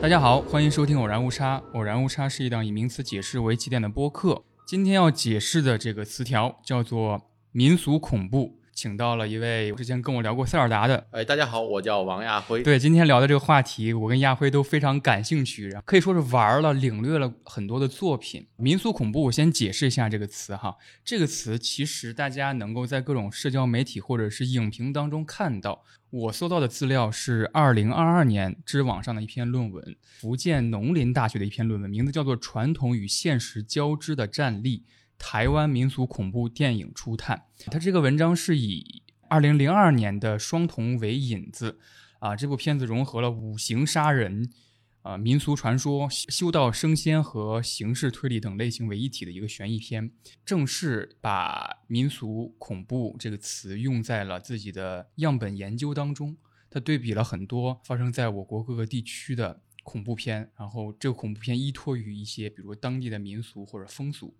大家好，欢迎收听《偶然误差》。偶然误差是一档以名词解释为起点的播客。今天要解释的这个词条叫做民俗恐怖。请到了一位之前跟我聊过塞尔达的，哎，大家好，我叫王亚辉。对，今天聊的这个话题，我跟亚辉都非常感兴趣，可以说是玩了、领略了很多的作品。民俗恐怖，我先解释一下这个词哈。这个词其实大家能够在各种社交媒体或者是影评当中看到。我搜到的资料是二零二二年知网上的一篇论文，福建农林大学的一篇论文，名字叫做《传统与现实交织的战力》。台湾民俗恐怖电影初探，它这个文章是以二零零二年的《双瞳》为引子，啊，这部片子融合了五行杀人、啊民俗传说、修道升仙和刑事推理等类型为一体的一个悬疑片，正是把民俗恐怖这个词用在了自己的样本研究当中。他对比了很多发生在我国各个地区的恐怖片，然后这个恐怖片依托于一些，比如当地的民俗或者风俗。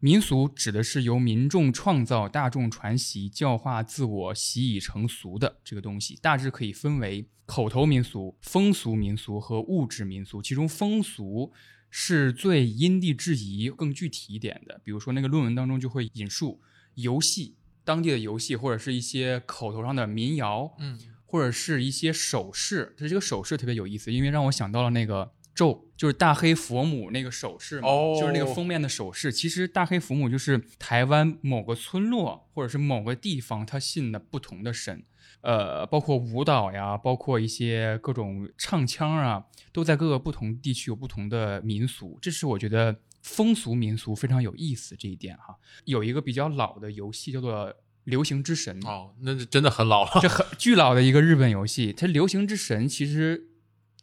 民俗指的是由民众创造、大众传习、教化自我、习以成俗的这个东西，大致可以分为口头民俗、风俗民俗和物质民俗。其中风俗是最因地制宜、更具体一点的。比如说，那个论文当中就会引述游戏、当地的游戏，或者是一些口头上的民谣，嗯，或者是一些手势。它这个手势特别有意思，因为让我想到了那个。咒就是大黑佛母那个手势嘛，就是那个封面的手势。其实大黑佛母就是台湾某个村落或者是某个地方，他信的不同的神。呃，包括舞蹈呀，包括一些各种唱腔啊，都在各个不同地区有不同的民俗。这是我觉得风俗民俗非常有意思这一点哈。有一个比较老的游戏叫做《流行之神》哦，那是真的很老了，这很巨老的一个日本游戏。它《流行之神》其实。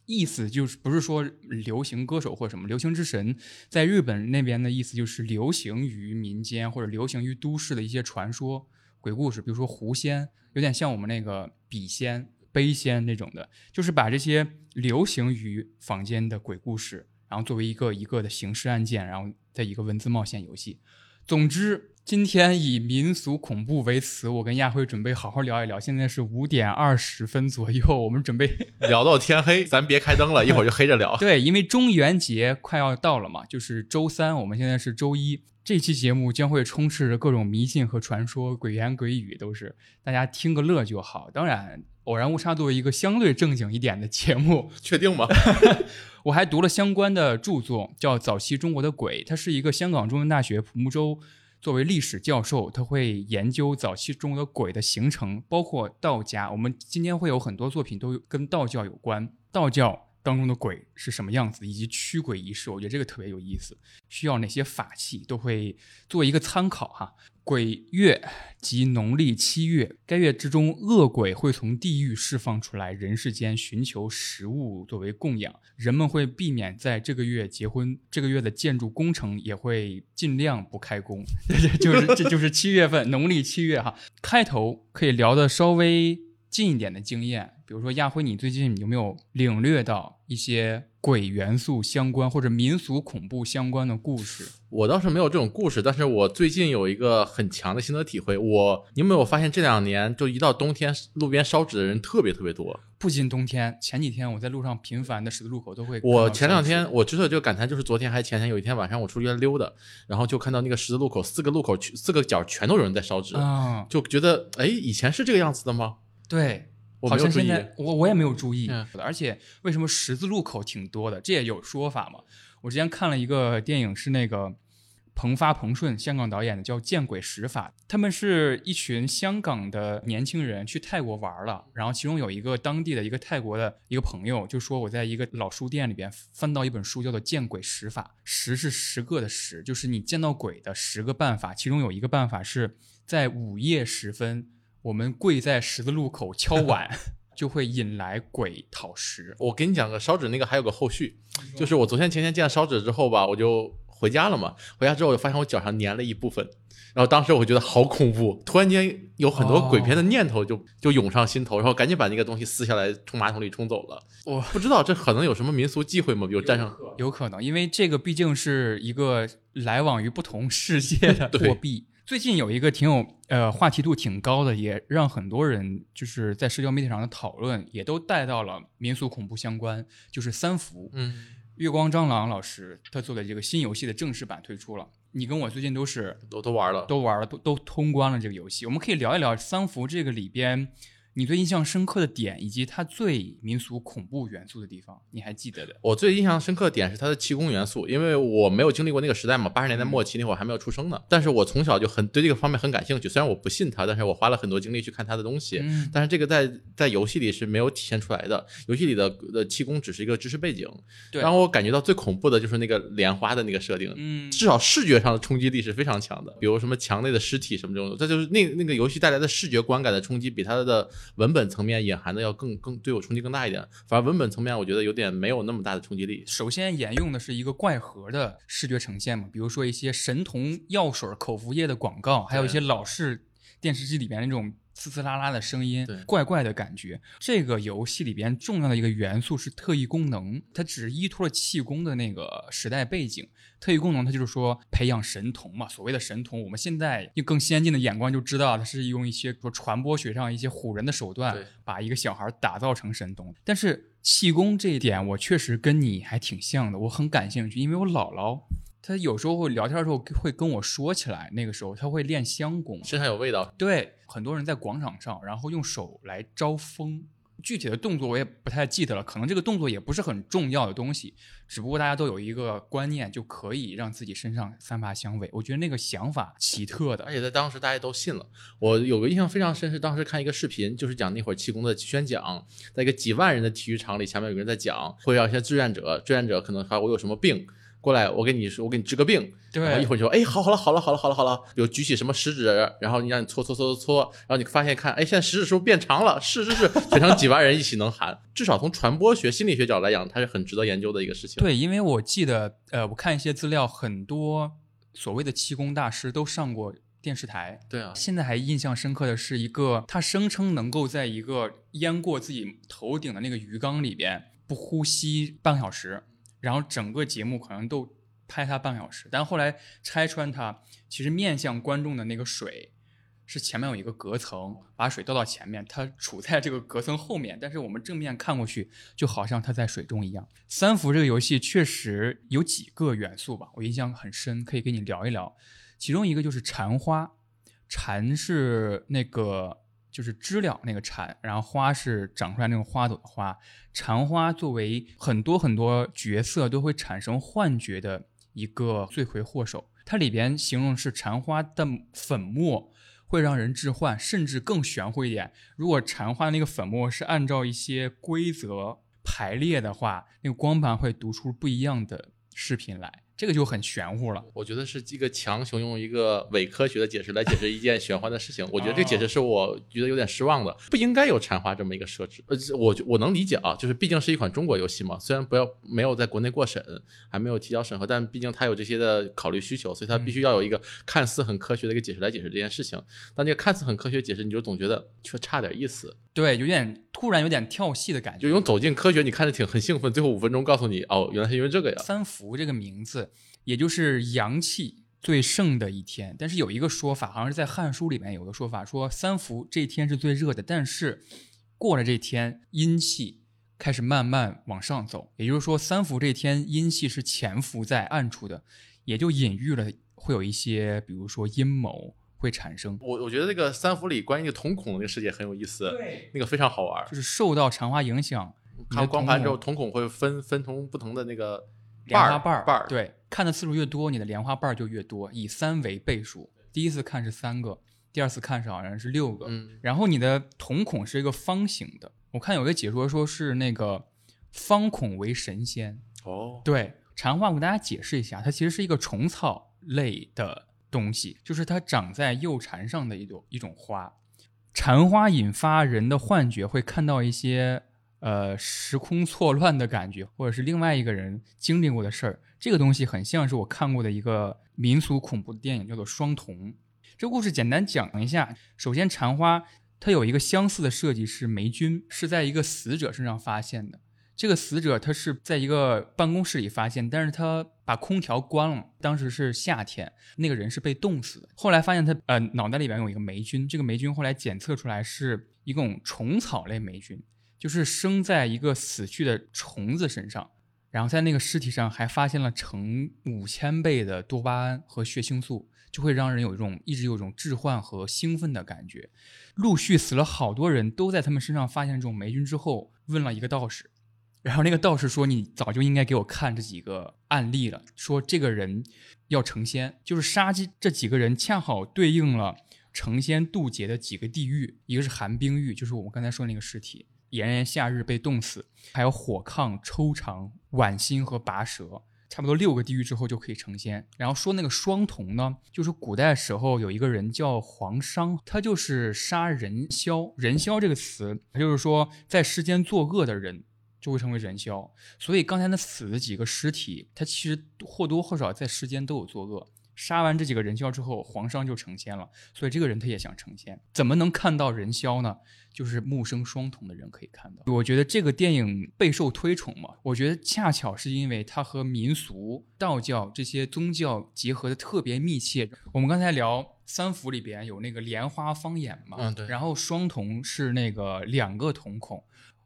意思就是不是说流行歌手或什么流行之神，在日本那边的意思就是流行于民间或者流行于都市的一些传说、鬼故事，比如说狐仙，有点像我们那个笔仙、碑仙那种的，就是把这些流行于坊间的鬼故事，然后作为一个一个的刑事案件，然后在一个文字冒险游戏。总之。今天以民俗恐怖为词，我跟亚辉准备好好聊一聊。现在是五点二十分左右，我们准备 聊到天黑，咱别开灯了，一会儿就黑着聊。对，因为中元节快要到了嘛，就是周三，我们现在是周一，这期节目将会充斥着各种迷信和传说、鬼言鬼语，都是大家听个乐就好。当然，偶然误差作为一个相对正经一点的节目，确定吗？我还读了相关的著作，叫《早期中国的鬼》，它是一个香港中文大学蒲木洲。作为历史教授，他会研究早期中的鬼的形成，包括道家。我们今天会有很多作品都跟道教有关，道教当中的鬼是什么样子，以及驱鬼仪式，我觉得这个特别有意思。需要哪些法器，都会做一个参考哈。鬼月即农历七月，该月之中，恶鬼会从地狱释放出来，人世间寻求食物作为供养。人们会避免在这个月结婚，这个月的建筑工程也会尽量不开工。这就是这就是七月份，农历七月哈。开头可以聊的稍微近一点的经验。比如说亚辉，你最近有没有领略到一些鬼元素相关或者民俗恐怖相关的故事？我倒是没有这种故事，但是我最近有一个很强的心得体会。我，你有没有发现这两年就一到冬天，路边烧纸的人特别特别多？不仅冬天，前几天我在路上频繁的十字路口都会。我前两天我之所以就感叹，就是昨天还前天有一天晚上我出去溜达，然后就看到那个十字路口四个路口四个角全都有人在烧纸，就觉得哎，以前是这个样子的吗？对。好像现在我我也没有注意，而且为什么十字路口挺多的？这也有说法嘛。我之前看了一个电影，是那个彭发彭顺香港导演的，叫《见鬼十法》。他们是一群香港的年轻人去泰国玩了，然后其中有一个当地的一个泰国的一个朋友就说：“我在一个老书店里边翻到一本书，叫做《见鬼十法》，十是十个的十，就是你见到鬼的十个办法。其中有一个办法是在午夜时分。”我们跪在十字路口敲碗，就会引来鬼讨食。我给你讲个烧纸那个，还有个后续，就是我昨天前天见了烧纸之后吧，我就。回家了嘛，回家之后我就发现我脚上粘了一部分。然后当时我觉得好恐怖，突然间有很多鬼片的念头就就涌上心头，然后赶紧把那个东西撕下来冲马桶里冲走了。我不知道这可能有什么民俗忌讳吗？比如沾上，有可能，因为这个毕竟是一个来往于不同世界的 货币。最近有一个挺有呃话题度挺高的，也让很多人就是在社交媒体上的讨论也都带到了民俗恐怖相关，就是三伏。嗯，月光蟑螂老师他做的这个新游戏的正式版推出了。你跟我最近都是都都玩了，都玩了，都都通关了这个游戏。我们可以聊一聊三伏这个里边。你最印象深刻的点，以及它最民俗恐怖元素的地方，你还记得的？我最印象深刻的点是它的气功元素，因为我没有经历过那个时代嘛，八十年代末期那会儿还没有出生呢。但是我从小就很对这个方面很感兴趣，虽然我不信它，但是我花了很多精力去看它的东西。嗯，但是这个在在游戏里是没有体现出来的，游戏里的的气功只是一个知识背景。对，让我感觉到最恐怖的就是那个莲花的那个设定，嗯，至少视觉上的冲击力是非常强的，比如什么墙内的尸体什么这种，这就是那那个游戏带来的视觉观感的冲击，比它的文本层面。隐含的要更更对我冲击更大一点，反而文本层面我觉得有点没有那么大的冲击力。首先沿用的是一个怪盒的视觉呈现嘛，比如说一些神童药水、口服液的广告，还有一些老式电视机里边那种。呲呲啦啦的声音，怪怪的感觉。这个游戏里边重要的一个元素是特异功能，它只是依托了气功的那个时代背景。特异功能，它就是说培养神童嘛。所谓的神童，我们现在用更先进的眼光就知道，它是用一些说传播学上一些唬人的手段，把一个小孩打造成神童。但是气功这一点，我确实跟你还挺像的，我很感兴趣，因为我姥姥。他有时候会聊天的时候会跟我说起来，那个时候他会练香功，身上有味道。对，很多人在广场上，然后用手来招风，具体的动作我也不太记得了，可能这个动作也不是很重要的东西，只不过大家都有一个观念，就可以让自己身上散发香味。我觉得那个想法奇特的，而且在当时大家都信了。我有个印象非常深是当时看一个视频，就是讲那会儿气功的宣讲，在一个几万人的体育场里，前面有个人在讲，会让一些志愿者，志愿者可能还我有什么病。过来，我给你说，我给你治个病。对，一会儿就说，哎，好，好了，好了，好了，好了，好了。有举起什么食指，然后你让你搓搓搓搓搓，然后你发现看，哎，现在食指是不是变长了？是是是，全场几万人一起能喊。至少从传播学、心理学角度来讲，它是很值得研究的一个事情。对，因为我记得，呃，我看一些资料，很多所谓的气功大师都上过电视台。对啊，现在还印象深刻的是一个，他声称能够在一个淹过自己头顶的那个鱼缸里边不呼吸半个小时。然后整个节目可能都拍他半小时，但后来拆穿他，其实面向观众的那个水是前面有一个隔层，把水倒到前面，他处在这个隔层后面，但是我们正面看过去，就好像他在水中一样。三伏这个游戏确实有几个元素吧，我印象很深，可以跟你聊一聊。其中一个就是蝉花，蝉是那个。就是知了那个蝉，然后花是长出来那种花朵的花。蝉花作为很多很多角色都会产生幻觉的一个罪魁祸首，它里边形容是蝉花的粉末会让人致幻，甚至更玄乎一点，如果蝉花那个粉末是按照一些规则排列的话，那个光盘会读出不一样的视频来。这个就很玄乎了，我觉得是一个强行用一个伪科学的解释来解释一件玄幻的事情。我觉得这个解释是我觉得有点失望的，不应该有禅花这么一个设置。呃，我我能理解啊，就是毕竟是一款中国游戏嘛，虽然不要没有在国内过审，还没有提交审核，但毕竟它有这些的考虑需求，所以它必须要有一个看似很科学的一个解释来解释这件事情。但这个看似很科学解释，你就总觉得却差点意思。对，有点突然有点跳戏的感觉。就用走进科学，你看着挺很兴奋，最后五分钟告诉你，哦，原来是因为这个呀。三伏这个名字。也就是阳气最盛的一天，但是有一个说法，好像是在《汉书》里面有个说法，说三伏这一天是最热的，但是过了这天，阴气开始慢慢往上走，也就是说三伏这天阴气是潜伏在暗处的，也就隐喻了会有一些，比如说阴谋会产生。我我觉得那个三伏里关于那个瞳孔那个世界很有意思，对，那个非常好玩，就是受到长花影响，看光盘之后瞳孔会分分成不同的那个。莲花瓣儿，瓣儿，对，看的次数越多，你的莲花瓣儿就越多，以三为倍数。第一次看是三个，第二次看是好像是六个。嗯，然后你的瞳孔是一个方形的。我看有个解说说是那个方孔为神仙。哦，对，禅话我给大家解释一下，它其实是一个虫草类的东西，就是它长在幼蝉上的一朵一种花。蝉花引发人的幻觉，会看到一些。呃时空错乱的感觉，或者是另外一个人经历过的事儿。这个东西很像是我看过的一个民俗恐怖的电影，叫做《双瞳》。这故事简单讲一下，首先蝉花它有一个相似的设计，是霉菌是在一个死者身上发现的。这个死者他是在一个办公室里发现，但是他把空调关了。当时是夏天，那个人是被冻死的。后来发现他呃脑袋里边有一个霉菌，这个霉菌后来检测出来是一种虫草类霉菌，就是生在一个死去的虫子身上。然后在那个尸体上还发现了成五千倍的多巴胺和血清素，就会让人有一种一直有一种置换和兴奋的感觉。陆续死了好多人都在他们身上发现这种霉菌之后，问了一个道士。然后那个道士说：“你早就应该给我看这几个案例了。说这个人要成仙，就是杀鸡这几个人恰好对应了成仙渡劫的几个地狱，一个是寒冰狱，就是我们刚才说那个尸体，炎炎夏日被冻死；还有火炕、抽肠、剜心和拔舌，差不多六个地狱之后就可以成仙。然后说那个双瞳呢，就是古代时候有一个人叫黄商，他就是杀人枭。人枭这个词，他就是说在世间作恶的人。”就会成为人枭，所以刚才那死的几个尸体，他其实或多或少在世间都有作恶。杀完这几个人枭之后，皇上就成仙了，所以这个人他也想成仙。怎么能看到人枭呢？就是目生双瞳的人可以看到。我觉得这个电影备受推崇嘛，我觉得恰巧是因为它和民俗、道教这些宗教结合的特别密切。我们刚才聊三伏里边有那个莲花方眼嘛，嗯对，然后双瞳是那个两个瞳孔。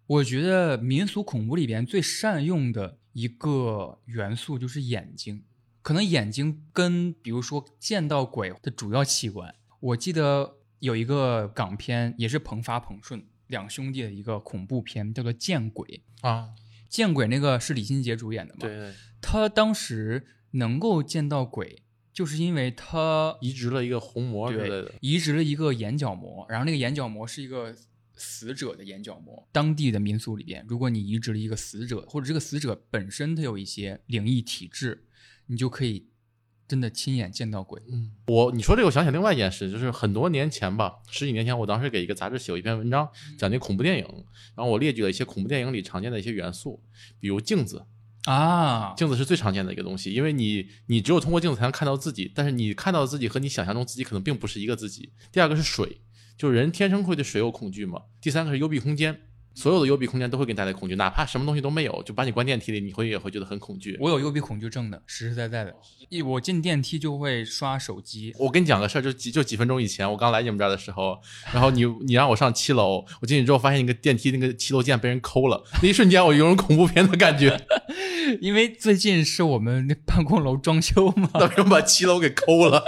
我觉得民俗恐怖里边最善用的一个元素就是眼睛，可能眼睛跟比如说见到鬼的主要器官。我记得有一个港片，也是彭发彭顺两兄弟的一个恐怖片，叫做《见鬼》啊，《见鬼》那个是李心洁主演的嘛？对，他当时能够见到鬼，就是因为他移植了一个虹膜之类对的，移植了一个眼角膜，然后那个眼角膜是一个。死者的眼角膜，当地的民俗里边，如果你移植了一个死者，或者这个死者本身他有一些灵异体质，你就可以真的亲眼见到鬼。嗯，我你说这个，我想起另外一件事，就是很多年前吧，十几年前，我当时给一个杂志写过一篇文章，讲那恐怖电影，然后我列举了一些恐怖电影里常见的一些元素，比如镜子啊，镜子是最常见的一个东西，因为你你只有通过镜子才能看到自己，但是你看到自己和你想象中自己可能并不是一个自己。第二个是水。就是人天生会对水有恐惧嘛。第三个是幽闭空间，所有的幽闭空间都会给你带来恐惧，哪怕什么东西都没有，就把你关电梯里，你会也会觉得很恐惧。我有幽闭恐惧症的，实实在在的。一我进电梯就会刷手机。我跟你讲个事儿，就几就几分钟以前，我刚来你们这儿的时候，然后你你让我上七楼，我进去之后发现那个电梯那个七楼键被人抠了，那一瞬间我有种恐怖片的感觉。因为最近是我们那办公楼装修嘛，为什么把七楼给抠了？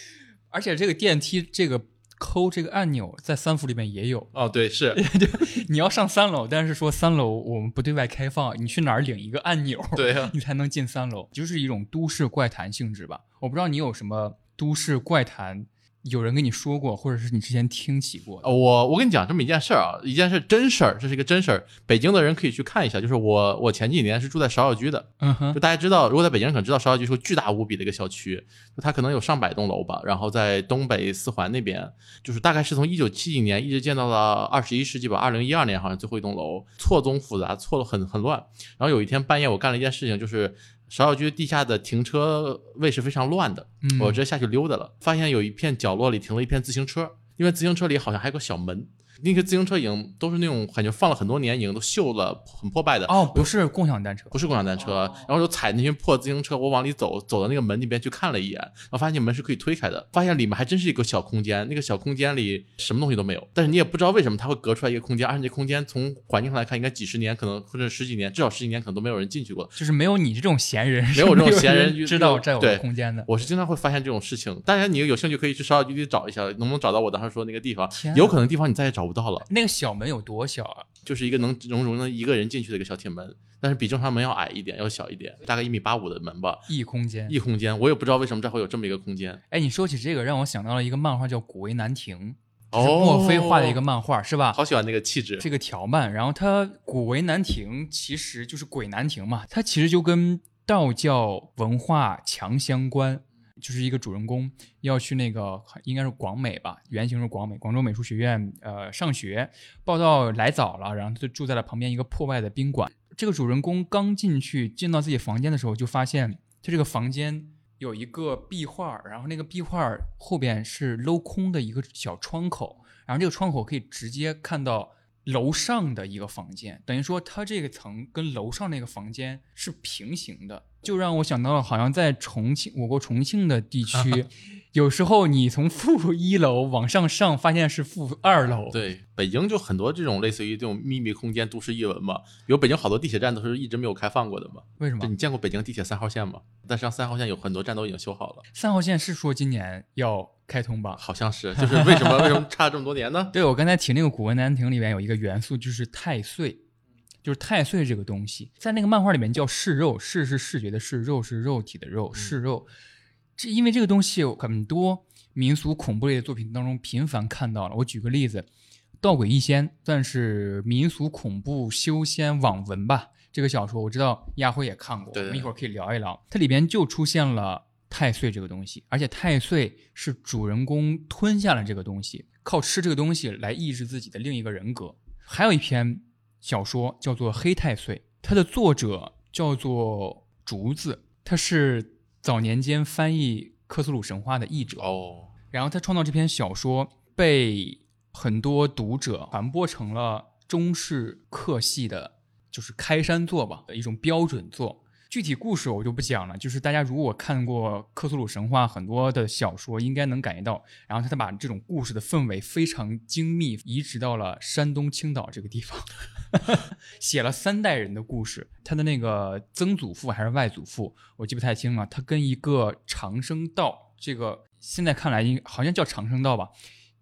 而且这个电梯这个。抠这个按钮在三伏里面也有哦，对，是，你要上三楼，但是说三楼我们不对外开放，你去哪儿领一个按钮，对，你才能进三楼，就是一种都市怪谈性质吧。我不知道你有什么都市怪谈。有人跟你说过，或者是你之前听起过？我我跟你讲这么一件事儿啊，一件事真事儿，这是一个真事儿。北京的人可以去看一下，就是我我前几年是住在芍药居的，嗯哼，就大家知道，如果在北京人可能知道芍药居是个巨大无比的一个小区，就它可能有上百栋楼吧。然后在东北四环那边，就是大概是从一九七几年一直建到了二十一世纪吧，二零一二年好像最后一栋楼，错综复杂，错的很很乱。然后有一天半夜，我干了一件事情，就是。芍药居地下的停车位是非常乱的，我直接下去溜达了，发现有一片角落里停了一片自行车，因为自行车里好像还有个小门。那些自行车已经都是那种感觉放了很多年，已经都锈了，很破败的。哦，不是共享单车，不是共享单车。然后就踩那些破自行车，我往里走，走到那个门那边去看了一眼，然后发现门是可以推开的，发现里面还真是一个小空间。那个小空间里什么东西都没有，但是你也不知道为什么它会隔出来一个空间，而且那空间从环境上来看，应该几十年，可能或者十几年，至少十几年可能都没有人进去过。就是没有你这种闲人，没有这种闲人知道这有空间的。我是经常会发现这种事情。当然你有兴趣可以去芍药居里找一下，能不能找到我当时说那个地方？有可能地方你再也找不到了。那个小。门有多小啊？就是一个能容容一个人进去的一个小铁门，但是比正常门要矮一点，要小一点，大概一米八五的门吧。异空间，异空间，我也不知道为什么这会有这么一个空间。哎，你说起这个，让我想到了一个漫画，叫《古为难亭》，是墨菲画的一个漫画，是吧？好喜欢那个气质，这个条漫。然后它《古为难亭》其实就是鬼难亭嘛，它其实就跟道教文化强相关。就是一个主人公要去那个应该是广美吧，原型是广美，广州美术学院呃上学，报道来早了，然后他就住在了旁边一个破败的宾馆。这个主人公刚进去进到自己房间的时候，就发现他这个房间有一个壁画，然后那个壁画后边是镂空的一个小窗口，然后这个窗口可以直接看到。楼上的一个房间，等于说它这个层跟楼上那个房间是平行的，就让我想到了，好像在重庆，我国重庆的地区，有时候你从负一楼往上上，发现是负二楼。对，北京就很多这种类似于这种秘密空间都市异闻嘛，比如北京好多地铁站都是一直没有开放过的嘛。为什么？你见过北京地铁三号线吗？但实际上三号线有很多站都已经修好了。三号线是说今年要。开通吧，好像是，就是为什么为什么差这么多年呢？对我刚才提那个《古文难亭》里面有一个元素，就是太岁，就是太岁这个东西，在那个漫画里面叫视肉，视是视觉的视，肉是肉体的肉，视肉。这因为这个东西很多民俗恐怖类的作品当中频繁看到了。我举个例子，《道鬼异仙》算是民俗恐怖修仙网文吧。这个小说我知道亚辉也看过，我们一会儿可以聊一聊。它里边就出现了。太岁这个东西，而且太岁是主人公吞下了这个东西，靠吃这个东西来抑制自己的另一个人格。还有一篇小说叫做《黑太岁》，它的作者叫做竹子，他是早年间翻译克苏鲁神话的译者哦。然后他创造这篇小说，被很多读者传播成了中式客系的，就是开山作吧的一种标准作。具体故事我就不讲了，就是大家如果看过克苏鲁神话很多的小说，应该能感觉到。然后他把这种故事的氛围非常精密，移植到了山东青岛这个地方，写了三代人的故事。他的那个曾祖父还是外祖父，我记不太清了。他跟一个长生道，这个现在看来应好像叫长生道吧，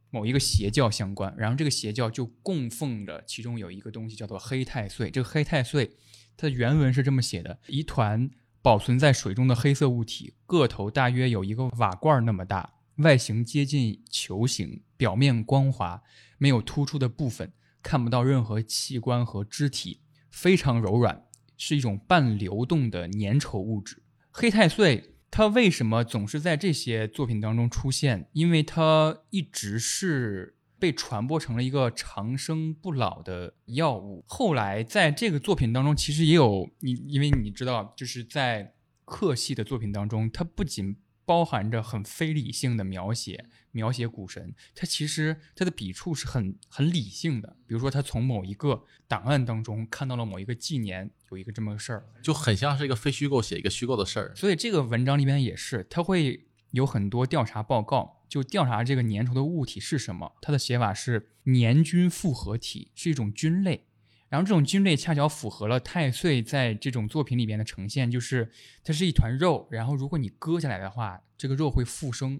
某一个邪教相关。然后这个邪教就供奉着其中有一个东西叫做黑太岁。这个黑太岁。它的原文是这么写的：一团保存在水中的黑色物体，个头大约有一个瓦罐那么大，外形接近球形，表面光滑，没有突出的部分，看不到任何器官和肢体，非常柔软，是一种半流动的粘稠物质。黑太岁，它为什么总是在这些作品当中出现？因为它一直是。被传播成了一个长生不老的药物。后来在这个作品当中，其实也有你，因为你知道，就是在克系的作品当中，它不仅包含着很非理性的描写，描写古神，它其实它的笔触是很很理性的。比如说，他从某一个档案当中看到了某一个纪年有一个这么个事儿，就很像是一个非虚构写一个虚构的事儿。所以这个文章里面也是，他会有很多调查报告。就调查这个粘稠的物体是什么，它的写法是粘菌复合体，是一种菌类。然后这种菌类恰巧符合了太岁在这种作品里边的呈现，就是它是一团肉，然后如果你割下来的话，这个肉会复生，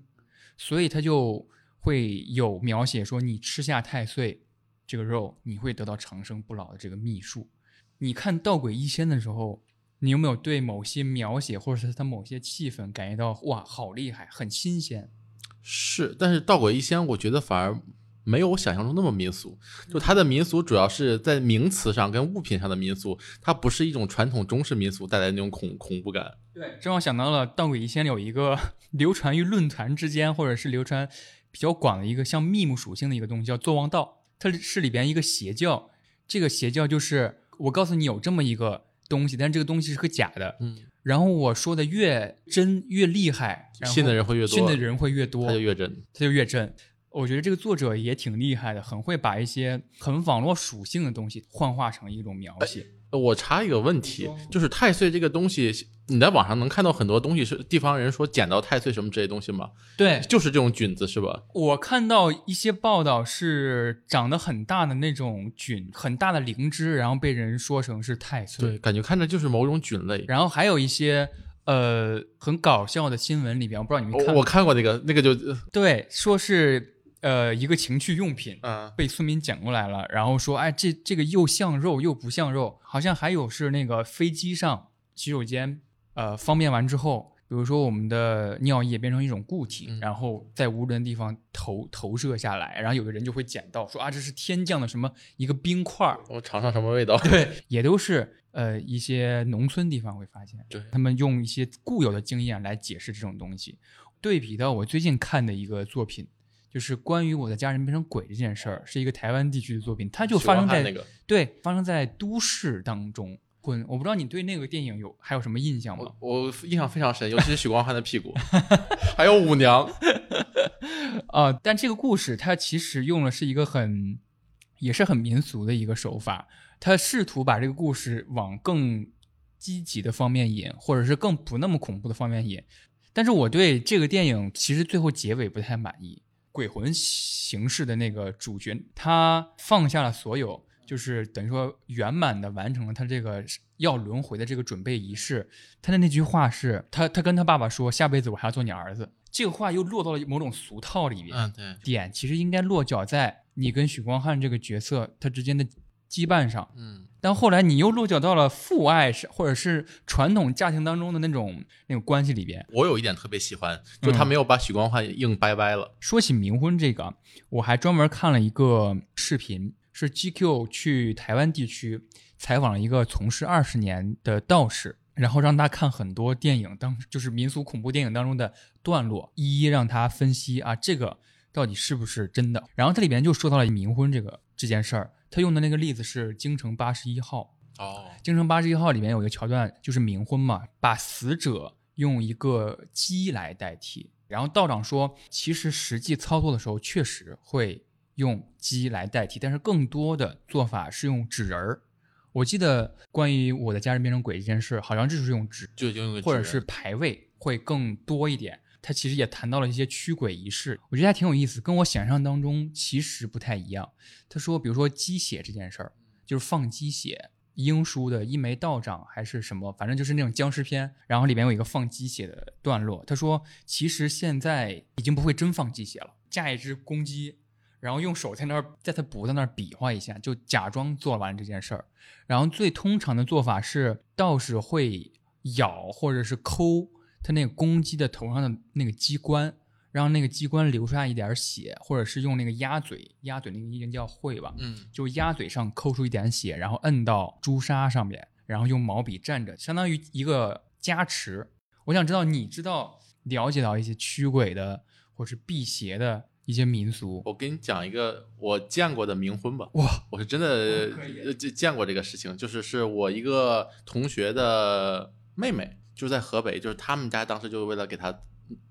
所以它就会有描写说你吃下太岁这个肉，你会得到长生不老的这个秘术。你看《道鬼异仙》的时候，你有没有对某些描写或者是它某些气氛感觉到哇，好厉害，很新鲜？是，但是《道鬼异仙》我觉得反而没有我想象中那么民俗。就它的民俗主要是在名词上跟物品上的民俗，它不是一种传统中式民俗带来的那种恐恐怖感。对，正好想到了《道鬼异仙》里有一个 流传于论坛之间，或者是流传比较广的一个像秘目属性的一个东西，叫坐王道。它是里边一个邪教，这个邪教就是我告诉你有这么一个东西，但这个东西是个假的。嗯。然后我说的越真越厉害，信的人会越多，信的人会越多，他就越真，他就越真。我觉得这个作者也挺厉害的，很会把一些很网络属性的东西幻化成一种描写。我查一个问题，就是太岁这个东西，你在网上能看到很多东西是地方人说捡到太岁什么这些东西吗？对，就是这种菌子是吧？我看到一些报道是长得很大的那种菌，很大的灵芝，然后被人说成是太岁。对，感觉看着就是某种菌类。然后还有一些呃很搞笑的新闻里边，我不知道你们看，我看过那个，那个就对，说是。呃，一个情趣用品，嗯，被村民捡过来了，然后说，哎，这这个又像肉又不像肉，好像还有是那个飞机上洗手间，呃，方便完之后，比如说我们的尿液变成一种固体，然后在无人的地方投投射下来，然后有的人就会捡到，说啊，这是天降的什么一个冰块儿，我尝尝什么味道？对，也都是呃一些农村地方会发现，对他们用一些固有的经验来解释这种东西。对比到我最近看的一个作品，就是关于我的家人变成鬼这件事儿，是一个台湾地区的作品，它就发生在、那个对发生在都市当中。婚，我不知道你对那个电影有还有什么印象吗？我我印象非常深，尤其是许光汉的屁股，还有舞娘。啊、但这个故事它其实用的是一个很也是很民俗的一个手法，它试图把这个故事往更积极的方面引，或者是更不那么恐怖的方面引。但是我对这个电影其实最后结尾不太满意。鬼魂形式的那个主角，他放下了所有，就是等于说圆满的完成了他这个要轮回的这个准备仪式。他的那句话是他他跟他爸爸说，下辈子我还要做你儿子。这个话又落到了某种俗套里面。嗯，对，点其实应该落脚在你跟许光汉这个角色他之间的羁绊上，嗯，但后来你又落脚到了父爱是或者是传统家庭当中的那种那种关系里边。我有一点特别喜欢，就他没有把许光汉硬掰歪了。说起冥婚这个，我还专门看了一个视频，是 GQ 去台湾地区采访了一个从事二十年的道士，然后让他看很多电影当就是民俗恐怖电影当中的段落，一一让他分析啊这个到底是不是真的。然后这里边就说到了冥婚这个这件事儿，他用的那个例子是京城八十一号。哦，京城八十一号里面有一个桥段，就是冥婚嘛，把死者用一个鸡来代替。然后道长说，其实实际操作的时候确实会用鸡来代替，但是更多的做法是用纸人儿。我记得关于我的家人变成鬼这件事，好像就是用纸就就用个或者是牌位会更多一点。他其实也谈到了一些驱鬼仪式，我觉得还挺有意思，跟我想象当中其实不太一样。他说，比如说鸡血这件事儿，就是放鸡血，英叔的一眉道长还是什么，反正就是那种僵尸片，然后里面有一个放鸡血的段落。他说，其实现在已经不会真放鸡血了，架一只公鸡，然后用手在那儿在他脖子那儿比划一下，就假装做完这件事儿。然后最通常的做法是，道士会咬或者是抠他那个公鸡的头上的那个鸡冠，让那个鸡冠流出来一点血，或者是用那个鸭嘴，鸭嘴那个应该叫喙吧，嗯，就鸭嘴上抠出一点血，然后摁到朱砂上面，然后用毛笔蘸着，相当于一个加持。我想知道，你知道了解到一些驱鬼的或是辟邪的一些民俗？我给你讲一个我见过的冥婚吧。哇，我是真的见过这个事情，就是是我一个同学的妹妹，就是在河北，就是他们家当时就是为了给他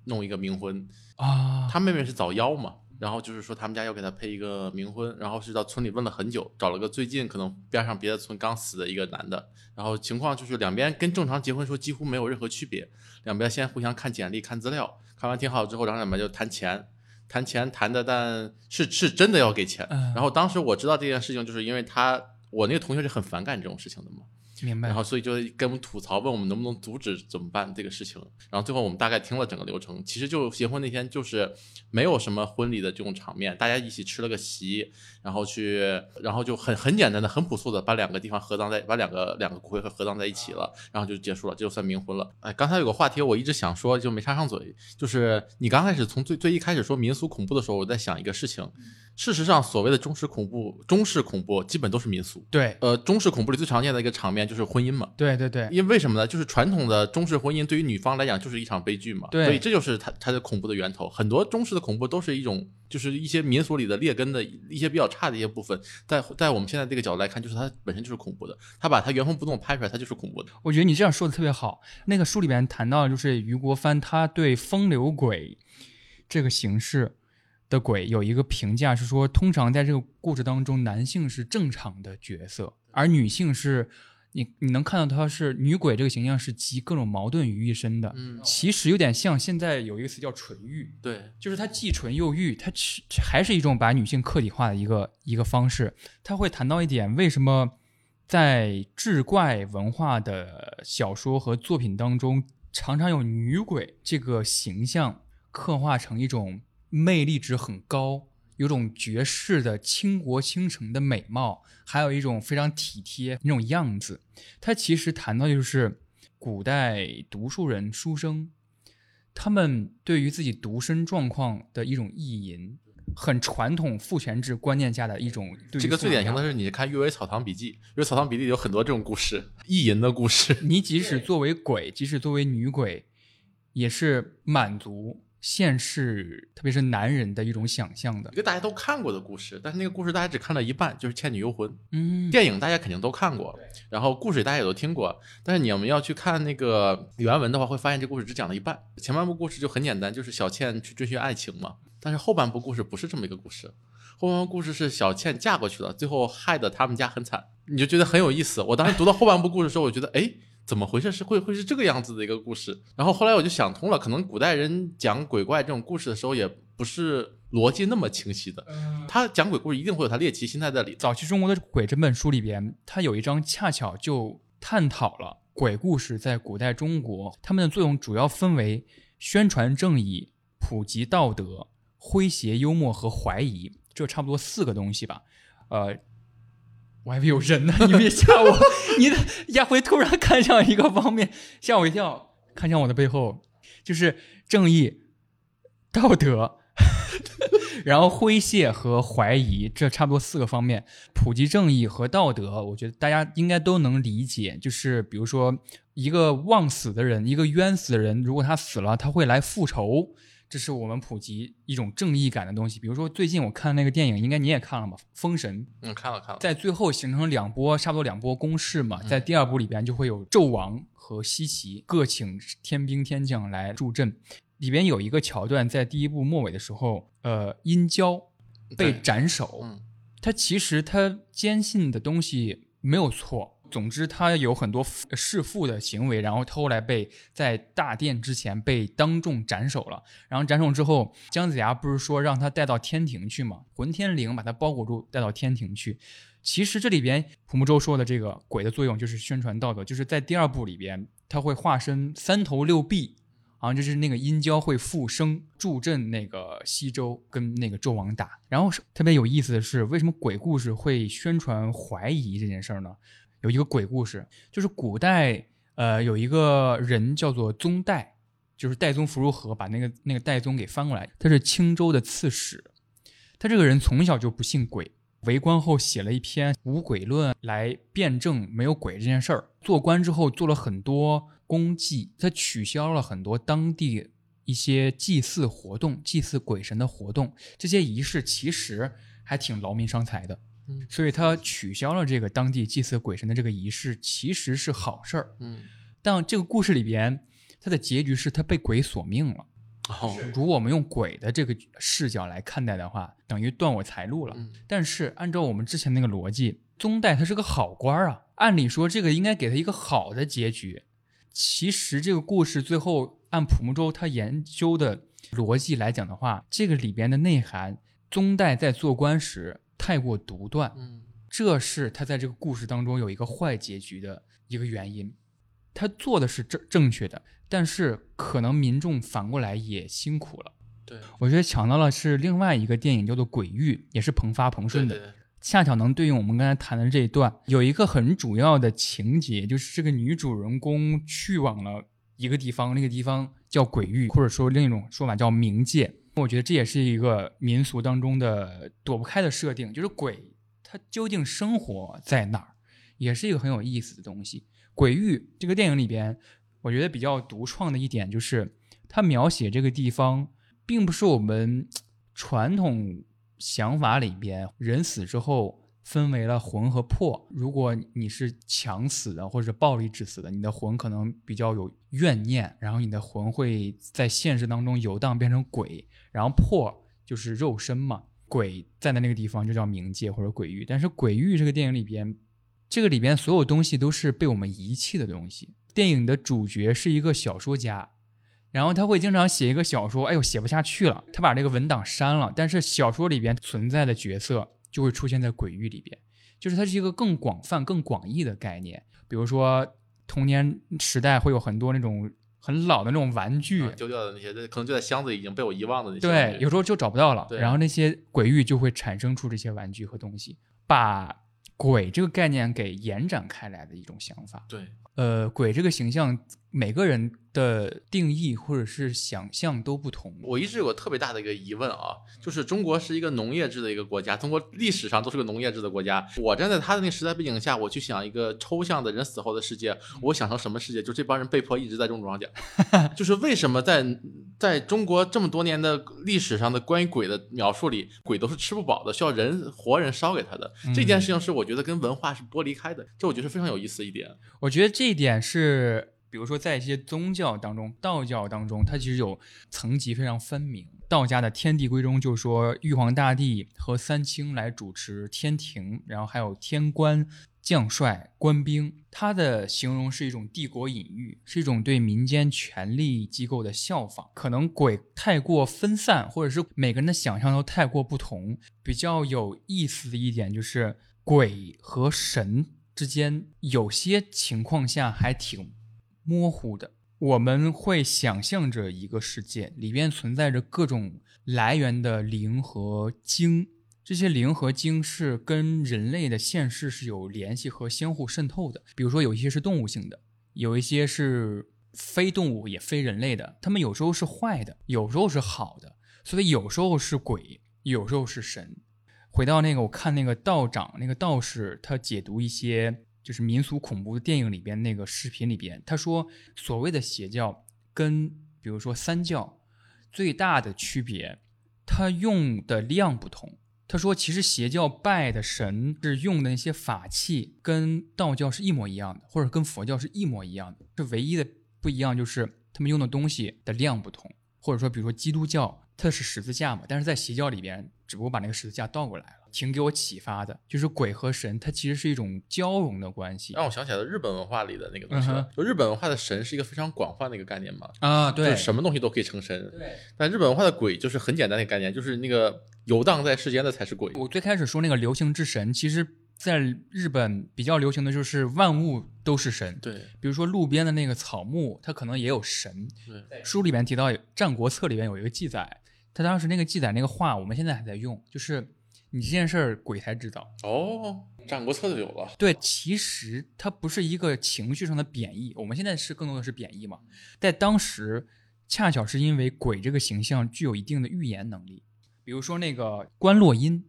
弄一个冥婚，啊，他妹妹是早夭嘛，然后就是说他们家要给他配一个冥婚，然后是到村里问了很久，找了个最近可能边上别的村刚死的一个男的，然后情况就是两边跟正常结婚时候几乎没有任何区别，两边先互相看简历、看资料，看完挺好之后，然后两边就谈钱。谈钱谈的，但是是真的要给钱。嗯然后当时我知道这件事情，就是因为他我那个同学是很反感这种事情的嘛，明白。然后所以就跟我们吐槽，问我们能不能阻止怎么办这个事情。然后最后我们大概听了整个流程，其实就结婚那天就是没有什么婚礼的这种场面，大家一起吃了个席，然后去，然后就很很简单的、很朴素的把两个地方合葬在，把两个两个骨灰盒合葬在一起了，然后就结束了，这就算冥婚了。哎，刚才有个话题我一直想说，就没插上嘴，就是你刚开始从最最一开始说民俗恐怖的时候，我在想一个事情，事实上所谓的中式恐怖、中式恐怖基本都是民俗。对呃，中式恐怖里最常见的一个场面就是婚姻嘛，对对对，因为为什么呢？就是传统的中式婚姻对于女方来讲就是一场悲剧嘛，对所以这就是它它的恐怖的源头。很多中式的恐怖都是一种，就是一些民俗里的劣根的一些比较差的一些部分，在在我们现在这个角度来看，就是它本身就是恐怖的。他把它原封不动拍出来，它就是恐怖的。我觉得你这样说的特别好。那个书里边谈到，就是余国藩他对风流鬼这个形式的鬼有一个评价，是说通常在这个故事当中，男性是正常的角色，而女性是你你能看到她是女鬼这个形象是集各种矛盾于一身的。嗯，其实有点像现在有一个词叫纯欲，对，就是她既纯又欲，她其还是一种把女性客体化的一个一个方式。他会谈到一点，为什么在志怪文化的小说和作品当中，常常有女鬼这个形象刻画成一种魅力值很高。有种绝世的倾国倾城的美貌，还有一种非常体贴那种样子。他其实谈到就是古代读书人书生，他们对于自己独身状况的一种意淫，很传统父权制观念下的一种这个最典型的是你看《阅微草堂笔记》，《阅微草堂笔记》有很多这种故事，意淫的故事。你即使作为鬼，即使作为女鬼，也是满足现世，特别是男人的一种想象的一。个大家都看过的故事，但是那个故事大家只看了一半，就是《倩女幽魂》。嗯，电影大家肯定都看过，然后故事大家也都听过，但是你们要去看那个原文的话，会发现这故事只讲了一半。前半部故事就很简单，就是小倩去追寻爱情嘛，但是后半部故事不是这么一个故事，后半部故事是小倩嫁过去了，最后害得他们家很惨，你就觉得很有意思。我当时读到后半部故事的时候，我觉得哎。怎么回事？是会会是这个样子的一个故事？然后后来我就想通了，可能古代人讲鬼怪这种故事的时候，也不是逻辑那么清晰的。他讲鬼故事一定会有他猎奇心态在里。早期中国的《鬼》这本书里边，它有一章恰巧就探讨了鬼故事在古代中国它们的作用，主要分为宣传正义、普及道德、诙谐幽默和怀疑，这差不多四个东西吧。呃，我还以为有人呢，你别吓我！你的亚辉突然看向一个方面，吓我一跳，看向我的背后，就是正义、道德。然后诙谐和怀疑，这差不多四个方面。普及正义和道德，我觉得大家应该都能理解。就是比如说，一个枉死的人，一个冤死的人，如果他死了，他会来复仇，这是我们普及一种正义感的东西。比如说，最近我看那个电影，应该你也看了吧，《封神》。嗯，看了看了。在最后形成两波，差不多两波攻势嘛。在第二部里边，就会有纣王和西岐各请天兵天将来助阵。里边有一个桥段，在第一部末尾的时候，呃，殷郊被斩首。嗯，他其实他坚信的东西没有错，总之他有很多弑父的行为，然后后来被在大殿之前被当众斩首了。然后斩首之后，姜子牙不是说让他带到天庭去吗？混天绫把他包裹住，带到天庭去。其实这里边普木舟说的这个鬼的作用就是宣传道德，就是在第二部里边他会化身三头六臂。好像就是那个殷郊会复生助阵那个西周跟那个纣王打，然后特别有意思的是，为什么鬼故事会宣传怀疑这件事儿呢？有一个鬼故事，就是古代呃有一个人叫做宗代，就是戴宗福如河把那个那个戴宗给翻过来，他是青州的刺史，他这个人从小就不信鬼，为官后写了一篇《无鬼论》来辩证没有鬼这件事儿，做官之后做了很多。功绩，他取消了很多当地一些祭祀活动、祭祀鬼神的活动，这些仪式其实还挺劳民伤财的。嗯，所以他取消了这个当地祭祀鬼神的这个仪式，其实是好事儿。嗯，但这个故事里边，他的结局是他被鬼索命了。哦，如果我们用鬼的这个视角来看待的话，等于断我财路了。嗯，但是按照我们之前那个逻辑，宗代他是个好官啊，按理说这个应该给他一个好的结局。其实这个故事最后按普木舟他研究的逻辑来讲的话，这个里边的内涵，宗代在做官时太过独断，嗯，这是他在这个故事当中有一个坏结局的一个原因。他做的是正正确的，但是可能民众反过来也辛苦了。对，我觉得抢到了是另外一个电影叫做《鬼域》，也是彭发彭顺的。恰巧能对应我们刚才谈的这一段，有一个很主要的情节，就是这个女主人公去往了一个地方，那个地方叫鬼域，或者说另一种说法叫冥界。我觉得这也是一个民俗当中的躲不开的设定，就是鬼它究竟生活在哪儿，也是一个很有意思的东西。鬼域这个电影里边，我觉得比较独创的一点就是，它描写这个地方，并不是我们传统。想法里边，人死之后分为了魂和魄。如果你是强死的或者暴力致死的，你的魂可能比较有怨念，然后你的魂会在现实当中游荡，变成鬼。然后魄就是肉身嘛，鬼在的那个地方就叫冥界或者鬼域。但是鬼域这个电影里边，这个里边所有东西都是被我们遗弃的东西。电影的主角是一个小说家。然后他会经常写一个小说，哎呦写不下去了，他把这个文档删了。但是小说里边存在的角色就会出现在鬼域里边，就是它是一个更广泛、更广义的概念。比如说童年时代会有很多那种很老的那种玩具，丢掉的那些，可能就在箱子已经被我遗忘的那些。对，有时候就找不到了。然后那些鬼域就会产生出这些玩具和东西，把鬼这个概念给延展开来的一种想法。对。呃，鬼这个形象每个人的定义或者是想象都不同。我一直有个特别大的一个疑问啊，就是中国是一个农业制的一个国家，中国历史上都是个农业制的国家。我站在他的那个时代背景下，我去想一个抽象的人死后的世界，我想成什么世界？就这帮人被迫一直在种庄稼，就是为什么在在中国这么多年的历史上的关于鬼的描述里，鬼都是吃不饱的，需要人活人烧给他的。这件事情是我觉得跟文化是剥离开的，这我觉得是非常有意思一点。我觉得这一点是。比如说，在一些宗教当中，道教当中，它其实有层级非常分明。道家的天地规中就说，玉皇大帝和三清来主持天庭，然后还有天官、将帅、官兵。它的形容是一种帝国隐喻，是一种对民间权力机构的效仿。可能鬼太过分散，或者是每个人的想象都太过不同。比较有意思的一点就是，鬼和神之间有些情况下还挺。模糊的，我们会想象着一个世界，里边存在着各种来源的灵和精，这些灵和精是跟人类的现世是有联系和相互渗透的。比如说，有一些是动物性的，有一些是非动物也非人类的，他们有时候是坏的，有时候是好的，所以有时候是鬼，有时候是神。回到那个，我看那个道长，那个道士，他解读一些。就是民俗恐怖电影里边那个视频里边，他说所谓的邪教跟比如说三教最大的区别，他用的量不同。他说其实邪教拜的神是用的那些法器跟道教是一模一样的，或者跟佛教是一模一样的。这唯一的不一样就是他们用的东西的量不同，或者说比如说基督教它是十字架嘛，但是在邪教里边只不过把那个十字架倒过来了。挺给我启发的，就是鬼和神，它其实是一种交融的关系。让我想起来了日本文化里的那个东西，就日本文化的神是一个非常广泛的一个概念嘛。啊，对，什么东西都可以成神。对，但日本文化的鬼就是很简单的概念，就是那个游荡在世间的才是鬼。我最开始说那个流行之神，其实在日本比较流行的就是万物都是神。对，比如说路边的那个草木，它可能也有神。对，书里面提到《战国策》里面有一个记载，他当时那个记载那个话，我们现在还在用，就是。你这件事儿鬼才知道哦，《战国策》就有了。对，其实它不是一个情绪上的贬义，我们现在是更多的是贬义嘛。在当时，恰巧是因为鬼这个形象具有一定的预言能力。比如说那个观落阴，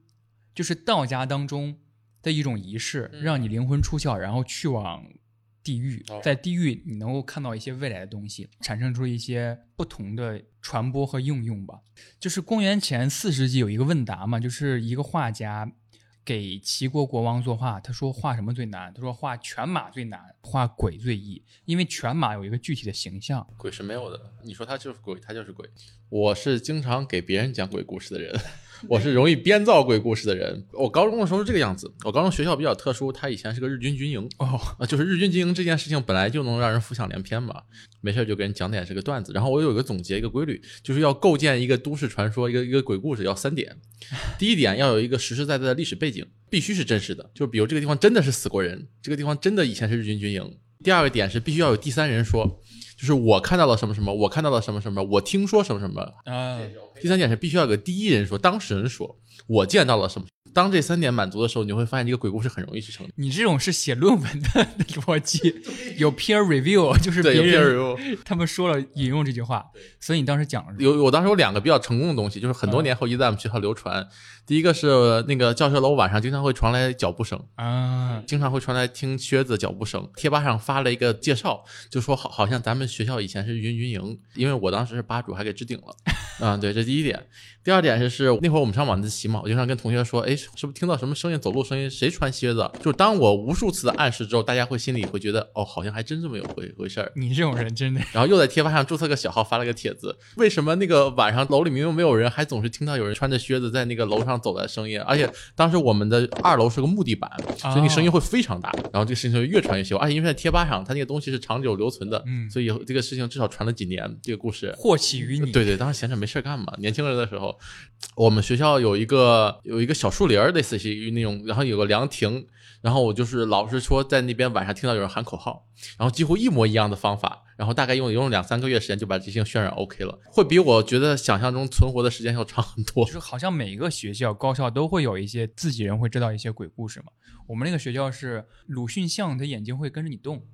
就是道家当中的一种仪式，让你灵魂出窍，然后去往。地狱，在地狱你能够看到一些未来的东西，产生出一些不同的传播和应用吧。就是公元前四世纪有一个问答嘛，就是一个画家给齐国国王作画，他说画什么最难？他说画犬马最难，画鬼最易，因为犬马有一个具体的形象，鬼是没有的。你说他就是鬼，他就是鬼。我是经常给别人讲鬼故事的人。我是容易编造鬼故事的人。我高中的时候是这个样子。我高中学校比较特殊，它以前是个日军军营哦，啊，就是日军军营这件事情本来就能让人浮想联翩嘛。没事就给人讲点这个段子。然后我有一个总结一个规律，就是要构建一个都市传说，一个一个鬼故事要三点。第一点要有一个实实在在的历史背景，必须是真实的，就比如这个地方真的是死过人，这个地方真的以前是日军军营。第二个点是必须要有第三人说。就是我看到了什么什么，我看到了什么什么，我听说什么什么啊。第三点是必须要有个第一人说，当事人说，我见到了什么。当这三点满足的时候，你会发现这个鬼故事很容易去成立。你这种是写论文的逻辑，有 peer review，就是别人 他们说了引用这句话，所以你当时讲了有，我当时有两个比较成功的东西，就是很多年后一直在我们学校流传。第一个是那个教学楼晚上经常会传来脚步声啊，经常会传来听靴子脚步声。贴吧上发了一个介绍，就说好好像咱们学校以前是云运营，因为我当时是吧主，还给置顶了。嗯，对，这第一点。第二点是是那会儿我们上晚自习嘛，我经常跟同学说，哎，是不是听到什么声音，走路声音，谁穿靴子？就当我无数次的暗示之后，大家会心里会觉得，哦，好像还真这么有回回事儿。你这种人真的。然后又在贴吧上注册个小号，发了个帖子，为什么那个晚上楼里明明没有人，还总是听到有人穿着靴子在那个楼上走的声音？而且当时我们的二楼是个木地板，所以那声音会非常大。然后这个事情就越传越凶，而且因为在贴吧上，它那个东西是长久留存的，嗯，所以这个事情至少传了几年。这个故事祸起于你。对对，当时闲着没事干嘛？年轻人的时候，我们学校有一个有一个小树林儿，类似于那种，然后有个凉亭，然后我就是老是说在那边晚上听到有人喊口号，然后几乎一模一样的方法，然后大概用用了两三个月时间就把这些渲染 OK 了，会比我觉得想象中存活的时间要长很多。就是好像每一个学校高校都会有一些自己人会知道一些鬼故事嘛。我们那个学校是鲁迅像，他眼睛会跟着你动。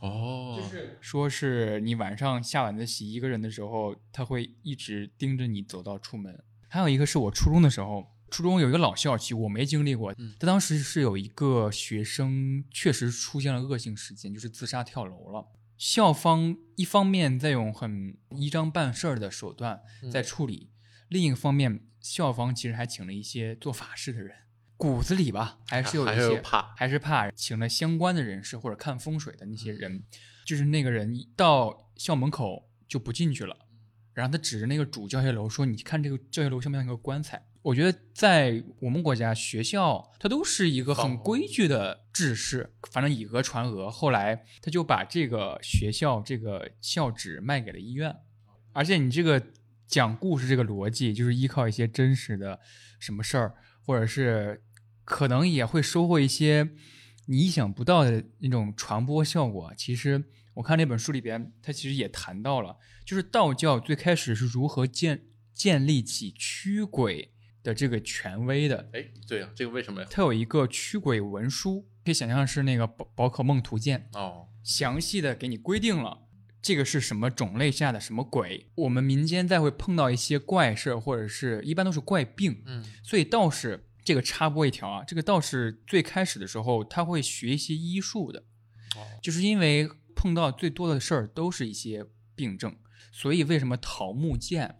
哦，就是说是你晚上下晚自习一个人的时候，他会一直盯着你走到出门。还有一个是我初中的时候，初中有一个老校区，我没经历过。嗯他当时是有一个学生确实出现了恶性事件，就是自杀跳楼了。校方一方面在用很依章办事儿的手段在处理，另一个方面，校方其实还请了一些做法事的人，骨子里吧还是有一些怕还是怕请了相关的人士或者看风水的那些人，就是那个人一到校门口就不进去了，然后他指着那个主教学楼说：“你看这个教学楼像不像一个棺材？”我觉得在我们国家学校，它都是一个很规矩的制式，反正以讹传讹。后来他就把这个学校这个校址卖给了医院，而且你这个讲故事这个逻辑，就是依靠一些真实的什么事儿，或者是可能也会收获一些你意想不到的那种传播效果。其实我看那本书里边，它其实也谈到了，就是道教最开始是如何建建立起驱鬼的这个权威的。哎，对啊、这个为什么呀？它有一个驱鬼文书，可以想象是那个宝宝可梦图鉴，哦，详细的给你规定了这个是什么种类下的什么鬼。我们民间再会碰到一些怪事儿，或者是一般都是怪病，嗯，所以道士这个插播一条啊，这个道士最开始的时候他会学一些医术的，哦，就是因为碰到最多的事儿都是一些病症，所以为什么桃木剑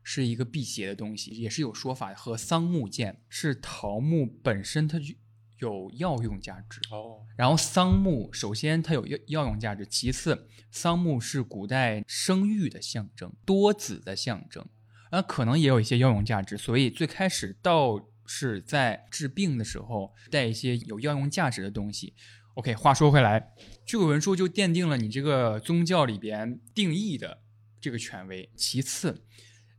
是一个辟邪的东西，也是有说法的。和桑木剑是桃木本身它就有药用价值，哦，然后桑木首先它有药药用价值，其次桑木是古代生育的象征，多子的象征，那，可能也有一些药用价值，所以最开始道士在治病的时候带一些有药用价值的东西。OK，话说回来，驱鬼文书就奠定了你这个宗教里边定义的这个权威。其次，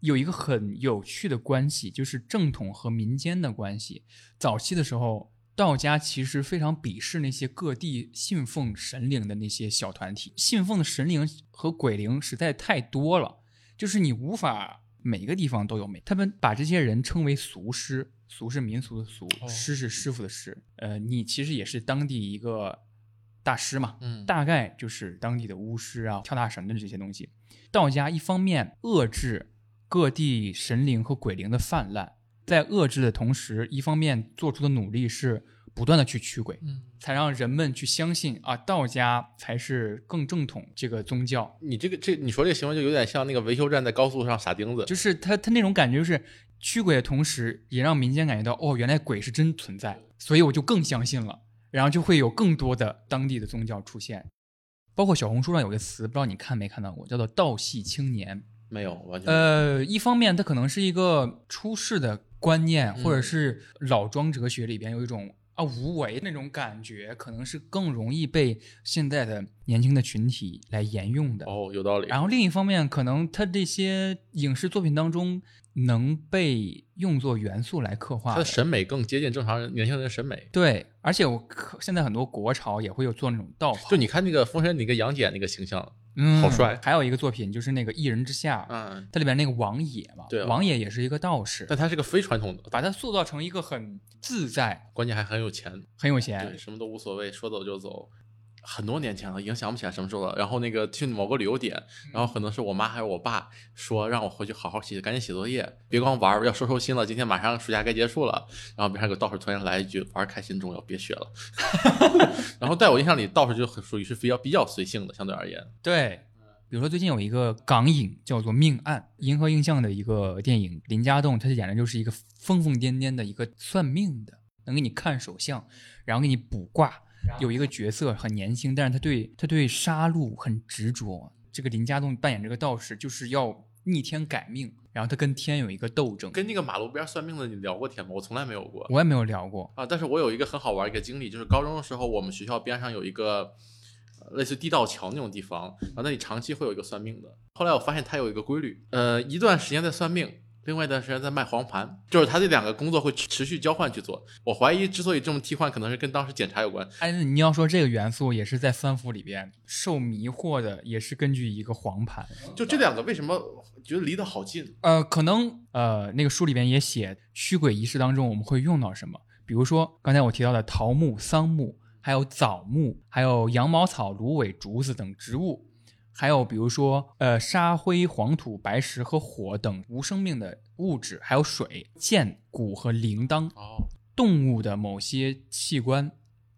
有一个很有趣的关系，就是正统和民间的关系。早期的时候，道家其实非常鄙视那些各地信奉神灵的那些小团体，信奉的神灵和鬼灵实在太多了，就是你无法每个地方都有每。他们把这些人称为俗师，俗是民俗的俗，哦师是师傅的师。呃，你其实也是当地一个大师嘛，嗯，大概就是当地的巫师啊、跳大神的这些东西。道家一方面遏制各地神灵和鬼灵的泛滥，在遏制的同时，一方面做出的努力是不断的去驱鬼，嗯，才让人们去相信啊，道家才是更正统这个宗教。你这个这你说这个行为就有点像那个维修站在高速上撒钉子，就是他他那种感觉，就是驱鬼的同时，也让民间感觉到哦，原来鬼是真存在，所以我就更相信了，然后就会有更多的当地的宗教出现。包括小红书上有个词，不知道你看没看到过，叫做“道系青年”。没有完全呃，一方面它可能是一个出世的观念，嗯或者是老庄哲学里边有一种啊无为那种感觉，可能是更容易被现在的年轻的群体来沿用的。哦，有道理。然后另一方面，可能他这些影视作品当中能被用作元素来刻画的他的审美更接近正常人年轻人的审美。对，而且我可现在很多国潮也会有做那种道袍，就你看那个《封神》那个杨戬那个形象，嗯好帅。还有一个作品就是那个《一人之下》，嗯，它里边那个王野嘛，对啊。王野也是一个道士，但他是个非传统的，把他塑造成一个很自在、关键还很有钱，很有钱。对，什么都无所谓，说走就走。很多年前了，已经想不起来什么时候了。然后那个去某个旅游点，然后可能是我妈还是我爸说让我回去好好写，赶紧写作业，别光玩儿，要收收心了。今天马上暑假该结束了。然后边上有个道士突然来一句：“玩儿开心重要，别学了。”然后在我印象里，道士就很属于是比较比较随性的，相对而言。对，比如说最近有一个港影叫做《命案》，银河映像的一个电影，林家栋他演的就是一个疯疯癫癫的一个算命的，能给你看手相，然后给你卜卦。有一个角色很年轻，但是他对他对杀戮很执着。这个林家栋扮演这个道士，就是要逆天改命，然后他跟天有一个斗争。跟那个马路边算命的你聊过天吗？我从来没有过。我也没有聊过，啊，但是我有一个很好玩儿一个经历，就是高中的时候，我们学校边上有一个呃类似地道桥那种地方，然后那里长期会有一个算命的。后来我发现他有一个规律，呃，一段时间在算命，另外一段时间在卖黄盘，就是他这两个工作会持持续交换去做。我怀疑之所以这么替换，可能是跟当时检查有关。哎，那你要说这个元素也是在三伏里边受迷惑的，也是根据一个黄盘。就这两个为什么觉得离得好近？呃，可能呃，那个书里边也写驱鬼仪式当中我们会用到什么，比如说刚才我提到的桃木、桑木，还有枣木，还有羊毛草、芦苇、竹子等植物，还有比如说呃沙灰、黄土、白石和火等无生命的物质，还有水、剑、鼓和铃铛。哦，动物的某些器官，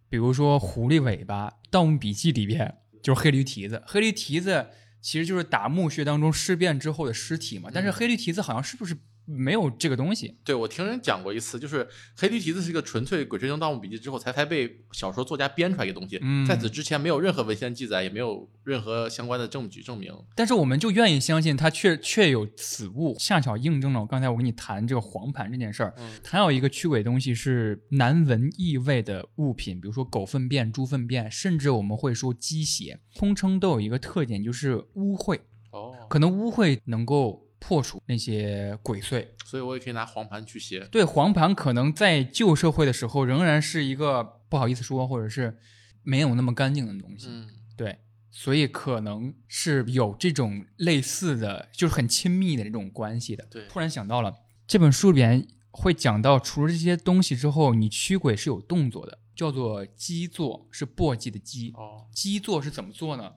比如说狐狸尾巴，《盗墓笔记》里边就是黑驴蹄子。黑驴蹄子其实就是打墓穴当中尸变之后的尸体嘛，但是黑驴蹄子好像是不是没有这个东西？对，我听人讲过一次，就是黑驴蹄子是一个纯粹《鬼吹灯》《盗墓笔记》之后才才被小说作家编出来一个东西，嗯在此之前没有任何文献记载，也没有任何相关的证据证明。但是我们就愿意相信它确确有此物，恰巧印证了我刚才我跟你谈这个黄盘这件事儿。嗯还有一个驱鬼东西是难闻异味的物品，比如说狗粪便、猪粪便，甚至我们会说鸡血，通称都有一个特点，就是污秽。哦，可能污秽能够破除那些鬼祟。所以我也可以拿黄盘驱邪。对，黄盘可能在旧社会的时候仍然是一个不好意思说，或者是没有那么干净的东西。嗯，对，所以可能是有这种类似的，就是很亲密的这种关系的。对突然想到了这本书里边会讲到，除了这些东西之后，你驱鬼是有动作的，叫做基座，是簸箕的箕。哦，基座是怎么做呢？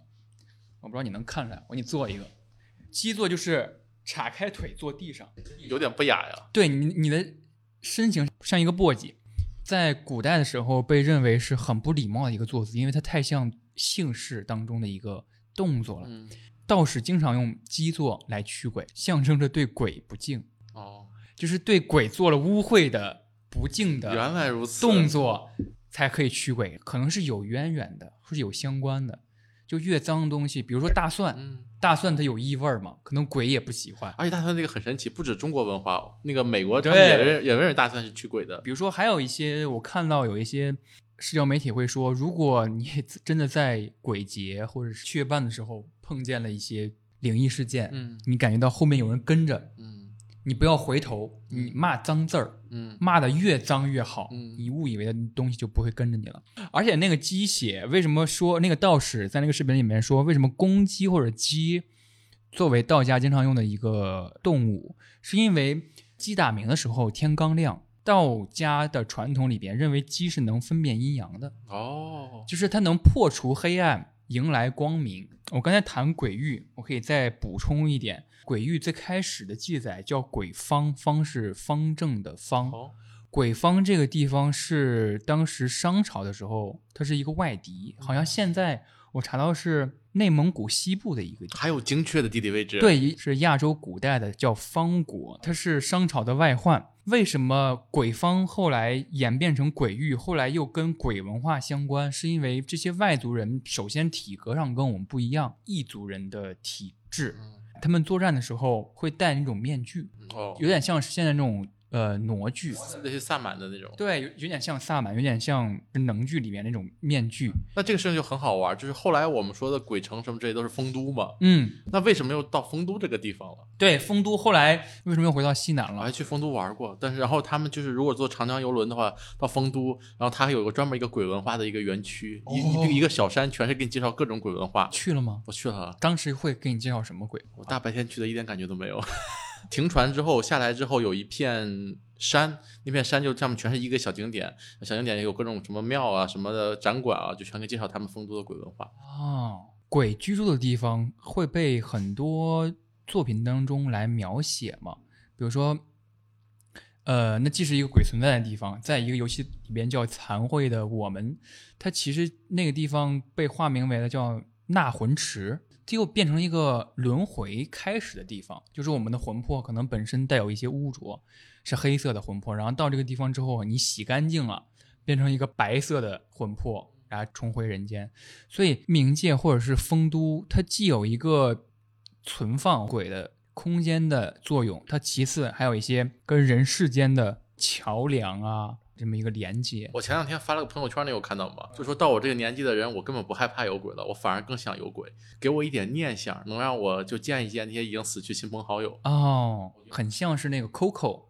我不知道你能看出来，我给你做一个。基座就是岔开腿坐地上，有点不雅呀。对你你的身形像一个簸箕，在古代的时候被认为是很不礼貌的一个坐姿，因为它太像姓氏当中的一个动作了。嗯，道士经常用基座来驱鬼，象征着对鬼不敬，哦，就是对鬼做了污秽的、不敬的原来如此。动作才可以驱鬼，可能是有渊源的，或是有相关的。就越脏的东西，比如说大蒜，嗯，大蒜它有异味儿嘛，可能鬼也不喜欢。而且大蒜这个很神奇，不止中国文化，那个美国他们也认也认为大蒜是驱鬼的。比如说还有一些，我看到有一些社交媒体会说，如果你真的在鬼节或者是七月半的时候碰见了一些灵异事件，嗯你感觉到后面有人跟着，嗯你不要回头，你骂脏字儿，嗯。骂的越脏越好，嗯。你误以为的东西就不会跟着你了。而且那个鸡血，为什么说那个道士在那个视频里面说，为什么公鸡或者鸡作为道家经常用的一个动物，是因为鸡打鸣的时候天刚亮，道家的传统里边认为鸡是能分辨阴阳的，哦，就是它能破除黑暗，迎来光明。我刚才谈鬼域，我可以再补充一点，鬼域最开始的记载叫鬼方，方是方正的方。哦，鬼方这个地方是当时商朝的时候，它是一个外敌，好像现在我查到是内蒙古西部的一个地还有精确的地理位置。，对，是亚洲古代的叫方国，它是商朝的外患。为什么鬼方后来演变成鬼域，后来又跟鬼文化相关？是因为这些外族人首先体格上跟我们不一样，异族人的体质，他们作战的时候会戴那种面具，哦，有点像是现在那种呃傩剧，那些萨满的那种。对，有有点像萨满，有点像能剧里面那种面具。那这个事情就很好玩，就是后来我们说的鬼城什么这些都是丰都嘛，嗯，那为什么又到丰都这个地方了？对，丰都后来为什么又回到西南了？我还去丰都玩过，但是然后他们就是如果坐长江游轮的话，到丰都，然后它还有个专门一个鬼文化的一个园区，一一个小山，全是给你介绍各种鬼文化。去了吗？我去了，当时会给你介绍什么鬼？我大白天去的，一点感觉都没有。停船之后下来之后，有一片山，那片山就上面全是一个小景点，小景点有各种什么庙啊、什么的展馆啊，就全给介绍他们丰都的鬼文化。哦，鬼居住的地方会被很多作品当中来描写嘛？比如说，呃，那既是一个鬼存在的地方，在一个游戏里边叫残会的我们，它其实那个地方被化名为了叫纳魂池，又变成一个轮回开始的地方，就是我们的魂魄可能本身带有一些污浊，是黑色的魂魄，然后到这个地方之后，你洗干净了，变成一个白色的魂魄，然后重回人间。所以冥界或者是丰都，它既有一个存放鬼的空间的作用，它其次还有一些跟人世间的桥梁啊这么一个连接。我前两天发了个朋友圈，你有看到吗？就说到我这个年纪的人，我根本不害怕有鬼了，我反而更想有鬼，给我一点念想，能让我就见一见那些已经死去亲朋好友。哦，很像是那个 Coco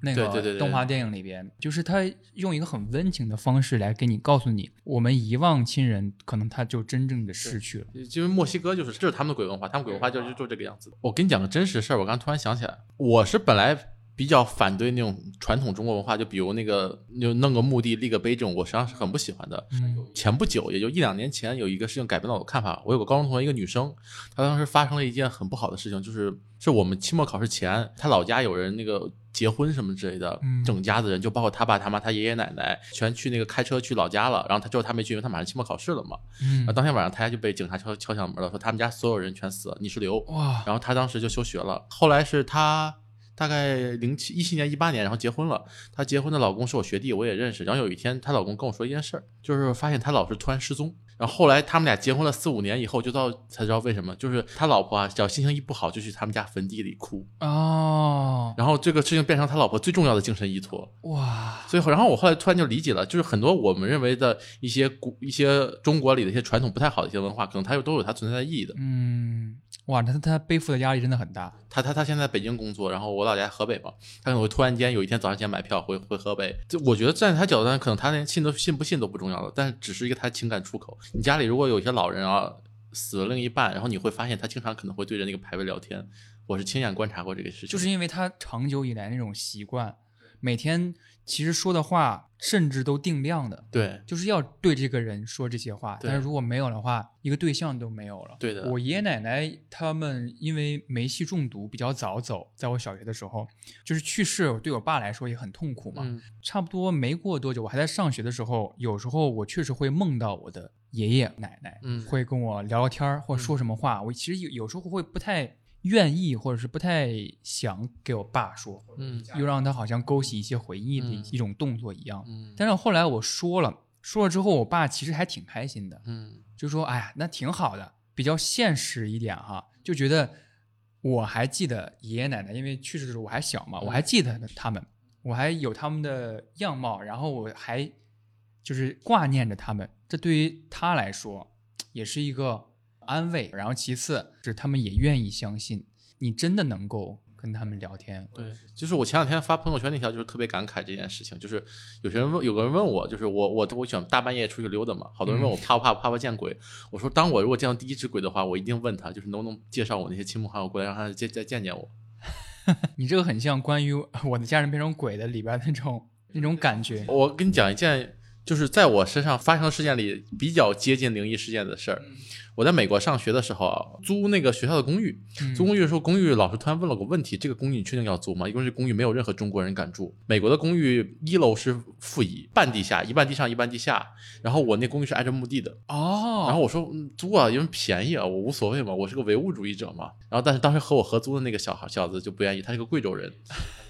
那对对对对个动画电影里边，就是他用一个很温情的方式来给你告诉你，我们遗忘亲人，可能他就真正的逝去了。因为墨西哥就是这是他们的鬼文化，他们鬼文化就就就这个样子。我跟你讲个真实事儿，我刚突然想起来，我是本来比较反对那种传统中国文化，就比如那个就弄个墓地立个碑这种，我实际上是很不喜欢的。嗯前不久，也就一两年前，有一个事情改变了我的看法。我有个高中同学，一个女生，她当时发生了一件很不好的事情，就是是我们期末考试前，她老家有人那个结婚什么之类的，嗯整家子人就包括她爸、她妈、她爷爷奶奶，全去那个开车去老家了。然后她之后她没去，因为她马上期末考试了嘛。嗯然后当天晚上，她家就被警察敲敲响门了，说他们家所有人全死了，泥石流。哇，然后她当时就休学了。后来是她大概零七一七年一八年，然后结婚了。她结婚的老公是我学弟，我也认识。然后有一天，她老公跟我说一件事儿，就是发现她老是突然失踪。然后后来他们俩结婚了四五年以后，就到才知道为什么，就是他老婆啊，只要心情一不好，就去他们家坟地里哭。哦，然后这个事情变成他老婆最重要的精神依托。哇，所以，然后我后来突然就理解了，就是很多我们认为的一些古、一些中国里的一些传统不太好的一些文化，可能它又都有它存在的意义的。嗯，哇，他他背负的压力真的很大。他他他现在在北京工作，然后我老家河北嘛，他可能会突然间有一天早上起来买票回回河北。就我觉得站在他角度上，可能他连信都信不信都不重要了，但是只是一个他情感出口。你家里如果有一些老人啊死了另一半，然后你会发现他经常可能会对着那个牌位聊天。我是亲眼观察过这个事情，就是因为他长久以来那种习惯，每天其实说的话甚至都定量的，对就是要对这个人说这些话。但是如果没有的话，一个对象都没有了。对的我爷爷奶奶他们因为煤气中毒比较早走，在我小学的时候就是去世，对我爸来说也很痛苦嘛。嗯差不多没过多久，我还在上学的时候，有时候我确实会梦到我的爷爷奶奶，嗯会跟我聊聊天儿或者说什么话。我其实有有时候会不太愿意，或者是不太想给我爸说，嗯。又让他好像勾起一些回忆的嗯。一种动作一样。嗯。但是后来我说了，说了之后，我爸其实还挺开心的，嗯。就说：“哎呀，那挺好的，比较现实一点哈，就觉得我还记得爷爷奶奶，因为去世的时候我还小嘛，我还记得他们，我还有他们的样貌，然后我还就是挂念着他们，这对于他来说也是一个安慰。然后其次是他们也愿意相信你真的能够跟他们聊天。对，就是我前两天发朋友圈那条，就是特别感慨这件事情。就是有些人问，有个人问我，就是我我我喜欢大半夜出去溜达嘛，好多人问我怕不怕怕不怕见鬼。我说，当我如果见到第一只鬼的话，我一定问他，就是能不能介绍我那些亲朋好友过来，让他见再见见我。你这个很像关于我的家人变成鬼的里边那种那种感觉。我跟你讲一件，就是在我身上发生的事件里比较接近灵异事件的事儿。我在美国上学的时候啊，租那个学校的公寓，嗯租公寓的时候，公寓老师突然问了个问题：这个公寓你确定要租吗？因为这公寓没有任何中国人敢住。美国的公寓一楼是负一，半地下，一半地上，一半地下。然后我那公寓是挨着墓地的。哦，然后我说、嗯、租啊，因为便宜啊，我无所谓嘛，我是个唯物主义者嘛。然后但是当时和我合租的那个小孩小子就不愿意，他是个贵州人，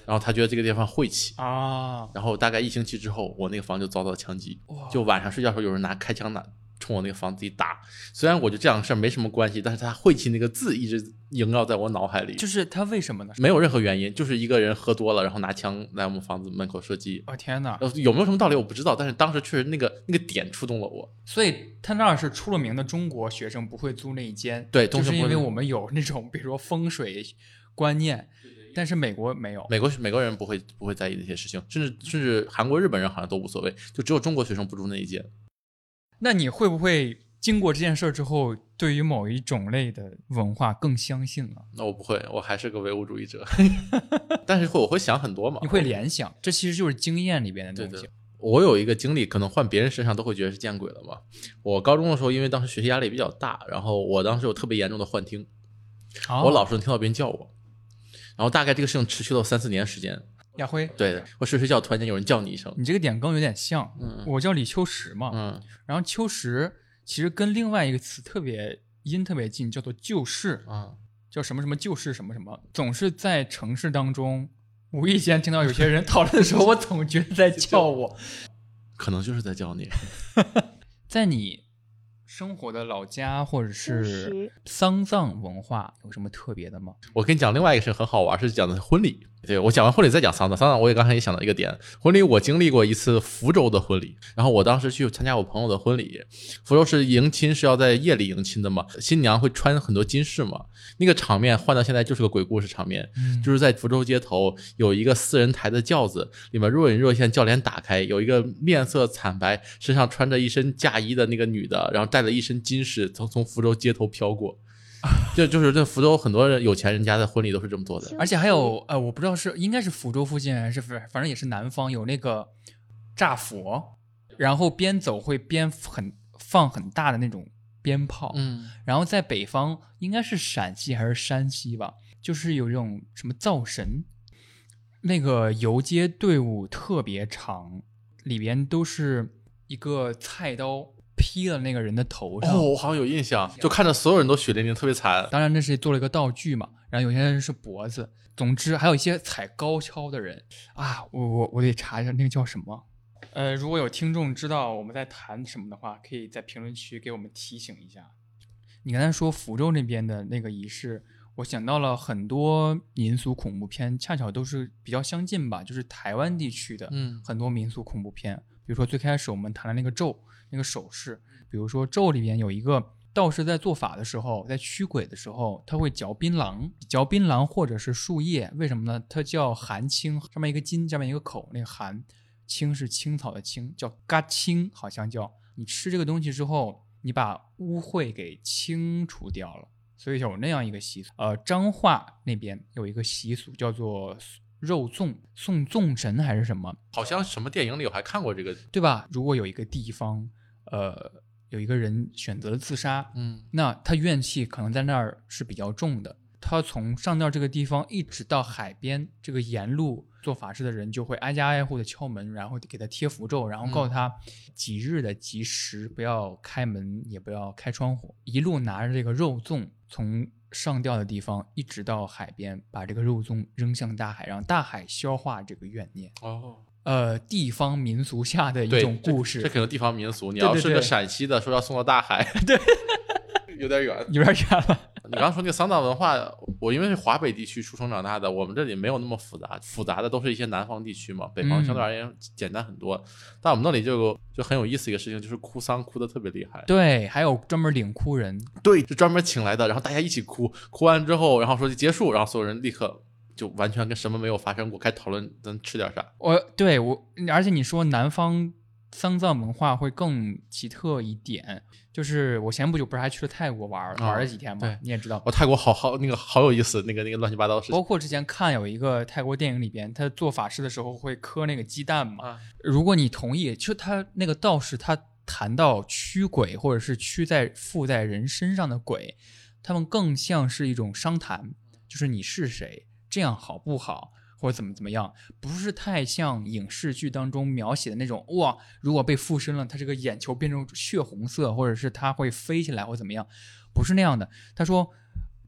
然后他觉得这个地方晦气。啊，然后大概一星期之后，我那个房就遭到枪击，就晚上睡觉的时候有人拿开枪拿冲我那个房子里打。虽然我觉得这样的事儿没什么关系，但是他晦气那个字一直萦绕在我脑海里，就是他为什么呢？没有任何原因，就是一个人喝多了，然后拿枪来我们房子门口射击。哦天哪！呃有没有什么道理我不知道，但是当时确实那个那个点触动了我。所以他那儿是出了名的中国学生不会租那一间，对就是因为我们有那种比如说风水观念，但是美国没有。美国美国人不会不会在意那些事情，甚至甚至韩国、日本人好像都无所谓，就只有中国学生不住那一届。那你会不会经过这件事之后，对于某一种类的文化更相信了？那我不会，我还是个唯物主义者，但是会我会想很多嘛。你会联想，这其实就是经验里边的对东西。的。我有一个经历，可能换别人身上都会觉得是见鬼了嘛。我高中的时候，因为当时学习压力比较大，然后我当时有特别严重的幻听，哦我老是能听到别人叫我，然后大概这个事情持续了三四年时间。亚辉，对我睡睡觉，突然间有人叫你一声，你这个点跟我有点像。嗯我叫李秋实嘛，嗯然后秋实其实跟另外一个词特别音特别近，叫做旧事。啊，叫什么什么就是什么什么，总是在城市当中无意间听到有些人讨论的时候，我总觉得在叫我。可能就是在叫你。在你生活的老家或者是丧葬文化有什么特别的吗？我跟你讲另外一个是很好玩，是讲的婚礼。对我讲完婚礼再讲丧葬，丧葬我也刚才也想到一个点，婚礼我经历过一次福州的婚礼，然后我当时去参加我朋友的婚礼，福州是迎亲是要在夜里迎亲的嘛，新娘会穿很多金饰嘛，那个场面换到现在就是个鬼故事场面，嗯就是在福州街头有一个四人抬的轿子，里面若隐若现，轿帘打开，有一个面色惨白、身上穿着一身嫁衣的那个女的，然后带了一身金饰从从福州街头飘过。就就是这福州很多人有钱人家的婚礼都是这么做的。而且还有呃，我不知道是应该是福州附近还是反反正也是南方有那个炸佛，然后边走会边很放很大的那种鞭炮，嗯，然后在北方应该是陕西还是山西吧，就是有这种什么灶神，那个游街队伍特别长，里边都是一个菜刀劈了那个人的头上。哦，我好像有印象，就看着所有人都血淋淋，特别惨。当然那是做了一个道具嘛，然后有些人是脖子，总之还有一些踩高跷的人啊，我我我得查一下那个叫什么。呃，如果有听众知道我们在谈什么的话，可以在评论区给我们提醒一下。你刚才说福州那边的那个仪式，我想到了很多民俗恐怖片，恰巧都是比较相近吧，就是台湾地区的嗯很多民俗恐怖片，比如说最开始我们谈的那个咒那个手势，比如说咒里边有一个道士在做法的时候，在驱鬼的时候，他会嚼槟榔，嚼槟榔或者是树叶，为什么呢？它叫寒青，上面一个金，下面一个口，那个寒青是青草的青，叫嘎青，好像叫你吃这个东西之后，你把污秽给清除掉了，所以有那样一个习俗。呃，彰化那边有一个习俗叫做肉粽，送粽神还是什么，好像什么电影里我还看过这个。对吧？如果有一个地方，呃，有一个人选择了自杀，嗯那他怨气可能在那儿是比较重的。他从上吊这个地方一直到海边，这个沿路做法事的人就会挨家挨户的敲门，然后给他贴符咒，然后告诉他几日的吉时，不要开门，也不要开窗户，一路拿着这个肉粽从上吊的地方一直到海边，把这个肉粽扔向大海，让大海消化这个怨念。哦，呃，地方民俗下的一，种故事，这这可能地方民俗。你要是个陕西的，说要送到大海，对，有点远。有点远了。你刚刚说那个丧葬文化，我因为是华北地区出生长大的，我们这里没有那么复杂，复杂的都是一些南方地区嘛，北方嗯相对而言简单很多。但我们那里就就很有意思一个事情，就是哭丧哭的特别厉害。对，还有专门领哭人，对，就专门请来的，然后大家一起哭，哭完之后，然后说就结束，然后所有人立刻就完全跟什么没有发生过，开讨论咱吃点啥。我对我，而且你说南方丧葬文化会更奇特一点，就是我前不久不是还去了泰国玩玩了几天嘛对，你也知道。我泰国好好那个好有意思，那个那个乱七八糟的事情包括之前看有一个泰国电影里边，他做法事的时候会磕那个鸡蛋嘛。啊。如果你同意，就他那个道士他谈到驱鬼或者是驱在附在人身上的鬼，他们更像是一种商谈，就是你是谁，这样好不好，或者怎么怎么样，不是太像影视剧当中描写的那种哇，如果被附身了，他这个眼球变成血红色，或者是他会飞起来或怎么样，不是那样的。他说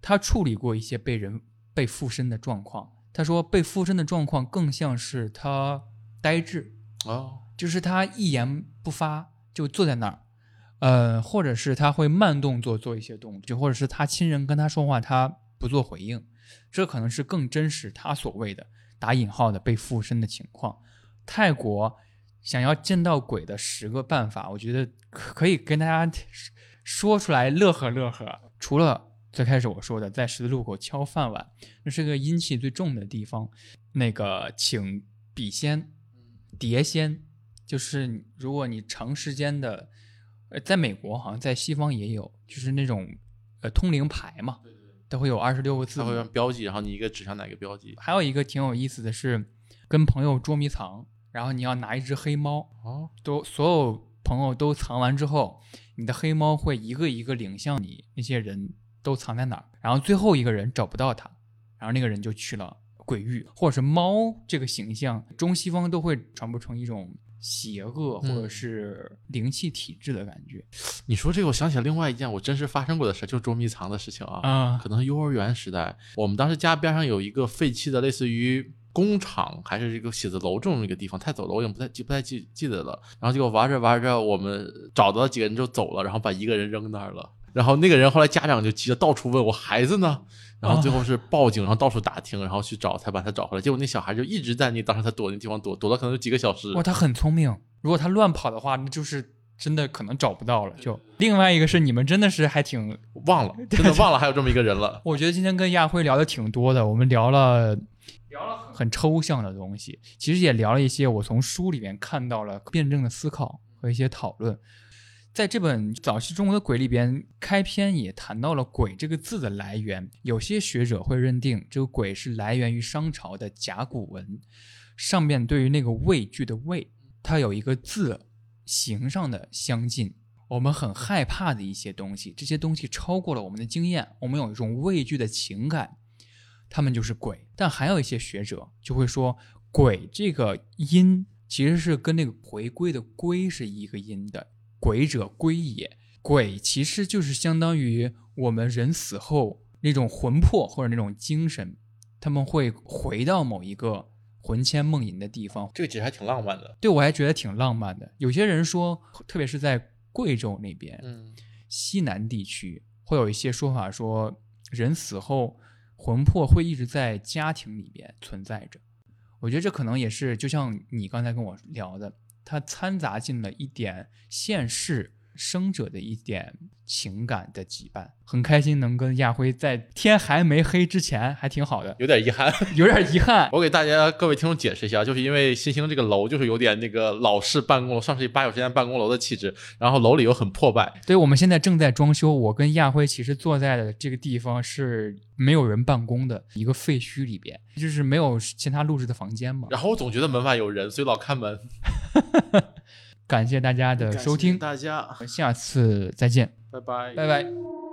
他处理过一些被人被附身的状况，他说被附身的状况更像是他呆滞，哦，就是他一言不发就坐在那儿，呃，或者是他会慢动作做一些动作，就或者是他亲人跟他说话，他不做回应，这可能是更真实他所谓的打引号的被附身的情况。泰国想要见到鬼的十个办法，我觉得可可以跟大家说出来乐呵乐呵。除了最开始我说的在十字路口敲饭碗，那是个阴气最重的地方，那个请笔仙、碟仙，就是如果你长时间的，呃，在美国好像在西方也有，就是那种呃通灵牌嘛，都会有二十六个字它会母。用标记，然后你一个指向哪个标记。还有一个挺有意思的是，跟朋友捉迷藏，然后你要拿一只黑猫，哦，都所有朋友都藏完之后，你的黑猫会一个一个领向你那些人都藏在哪儿，然后最后一个人找不到他，然后那个人就去了鬼域，或者是猫这个形象，中西方都会传播成一种邪恶或者嗯是灵气体质的感觉你说这个，我想起来另外一件我真实发生过的事，就是捉迷藏的事情啊。啊可能是幼儿园时代，我们当时家边上有一个废弃的类似于工厂还是这个写字楼这种一个地方，太走了，我已经不太记不太记记得了。然后结果玩着玩着，我们找到几个人就走了，然后把一个人扔那儿了。然后那个人后来家长就急着到处问我孩子呢，然后最后是报警，然后到处打听，然后去找才把他找回来。结果那小孩就一直在那当时他躲那地方躲，躲了可能有几个小时。哇，他很聪明，如果他乱跑的话，那就是真的可能找不到了。就另外一个是你们真的是还挺忘了，真的忘了还有这么一个人了。我觉得今天跟亚辉聊的挺多的，我们聊了聊了很抽象的东西，其实也聊了一些我从书里面看到了辩证的思考和一些讨论。在这本早期中国的鬼里边，开篇也谈到了“鬼”这个字的来源。有些学者会认定这个“鬼”是来源于商朝的甲骨文，上面对于那个畏惧的“畏”，它有一个字形上的相近。我们很害怕的一些东西，这些东西超过了我们的经验，我们有一种畏惧的情感，他们就是鬼。但还有一些学者就会说，“鬼”这个音其实是跟那个回归的“归”是一个音的。鬼者归也，鬼其实就是相当于我们人死后那种魂魄或者那种精神，他们会回到某一个魂牵梦萦的地方。这个其实还挺浪漫的，对我还觉得挺浪漫的。有些人说，特别是在贵州那边，嗯，西南地区会有一些说法，说人死后魂魄会一直在家庭里边存在着。我觉得这可能也是，就像你刚才跟我聊的。它掺杂进了一点现世生者的一点情感的羁绊，很开心能跟亚辉在天还没黑之前，还挺好的，有点遗憾，有点遗憾。我给大家各位听众解释一下，就是因为新兴这个楼就是有点那个老式办公楼，上世纪八九十年代办公楼的气质，然后楼里又很破败。对，我们现在正在装修，我跟亚辉其实坐在的这个地方是没有人办公的一个废墟里边，就是没有其他录制的房间嘛。然后我总觉得门外有人，所以老看门。感谢大家的收听，大家，下次再见，拜拜，拜拜。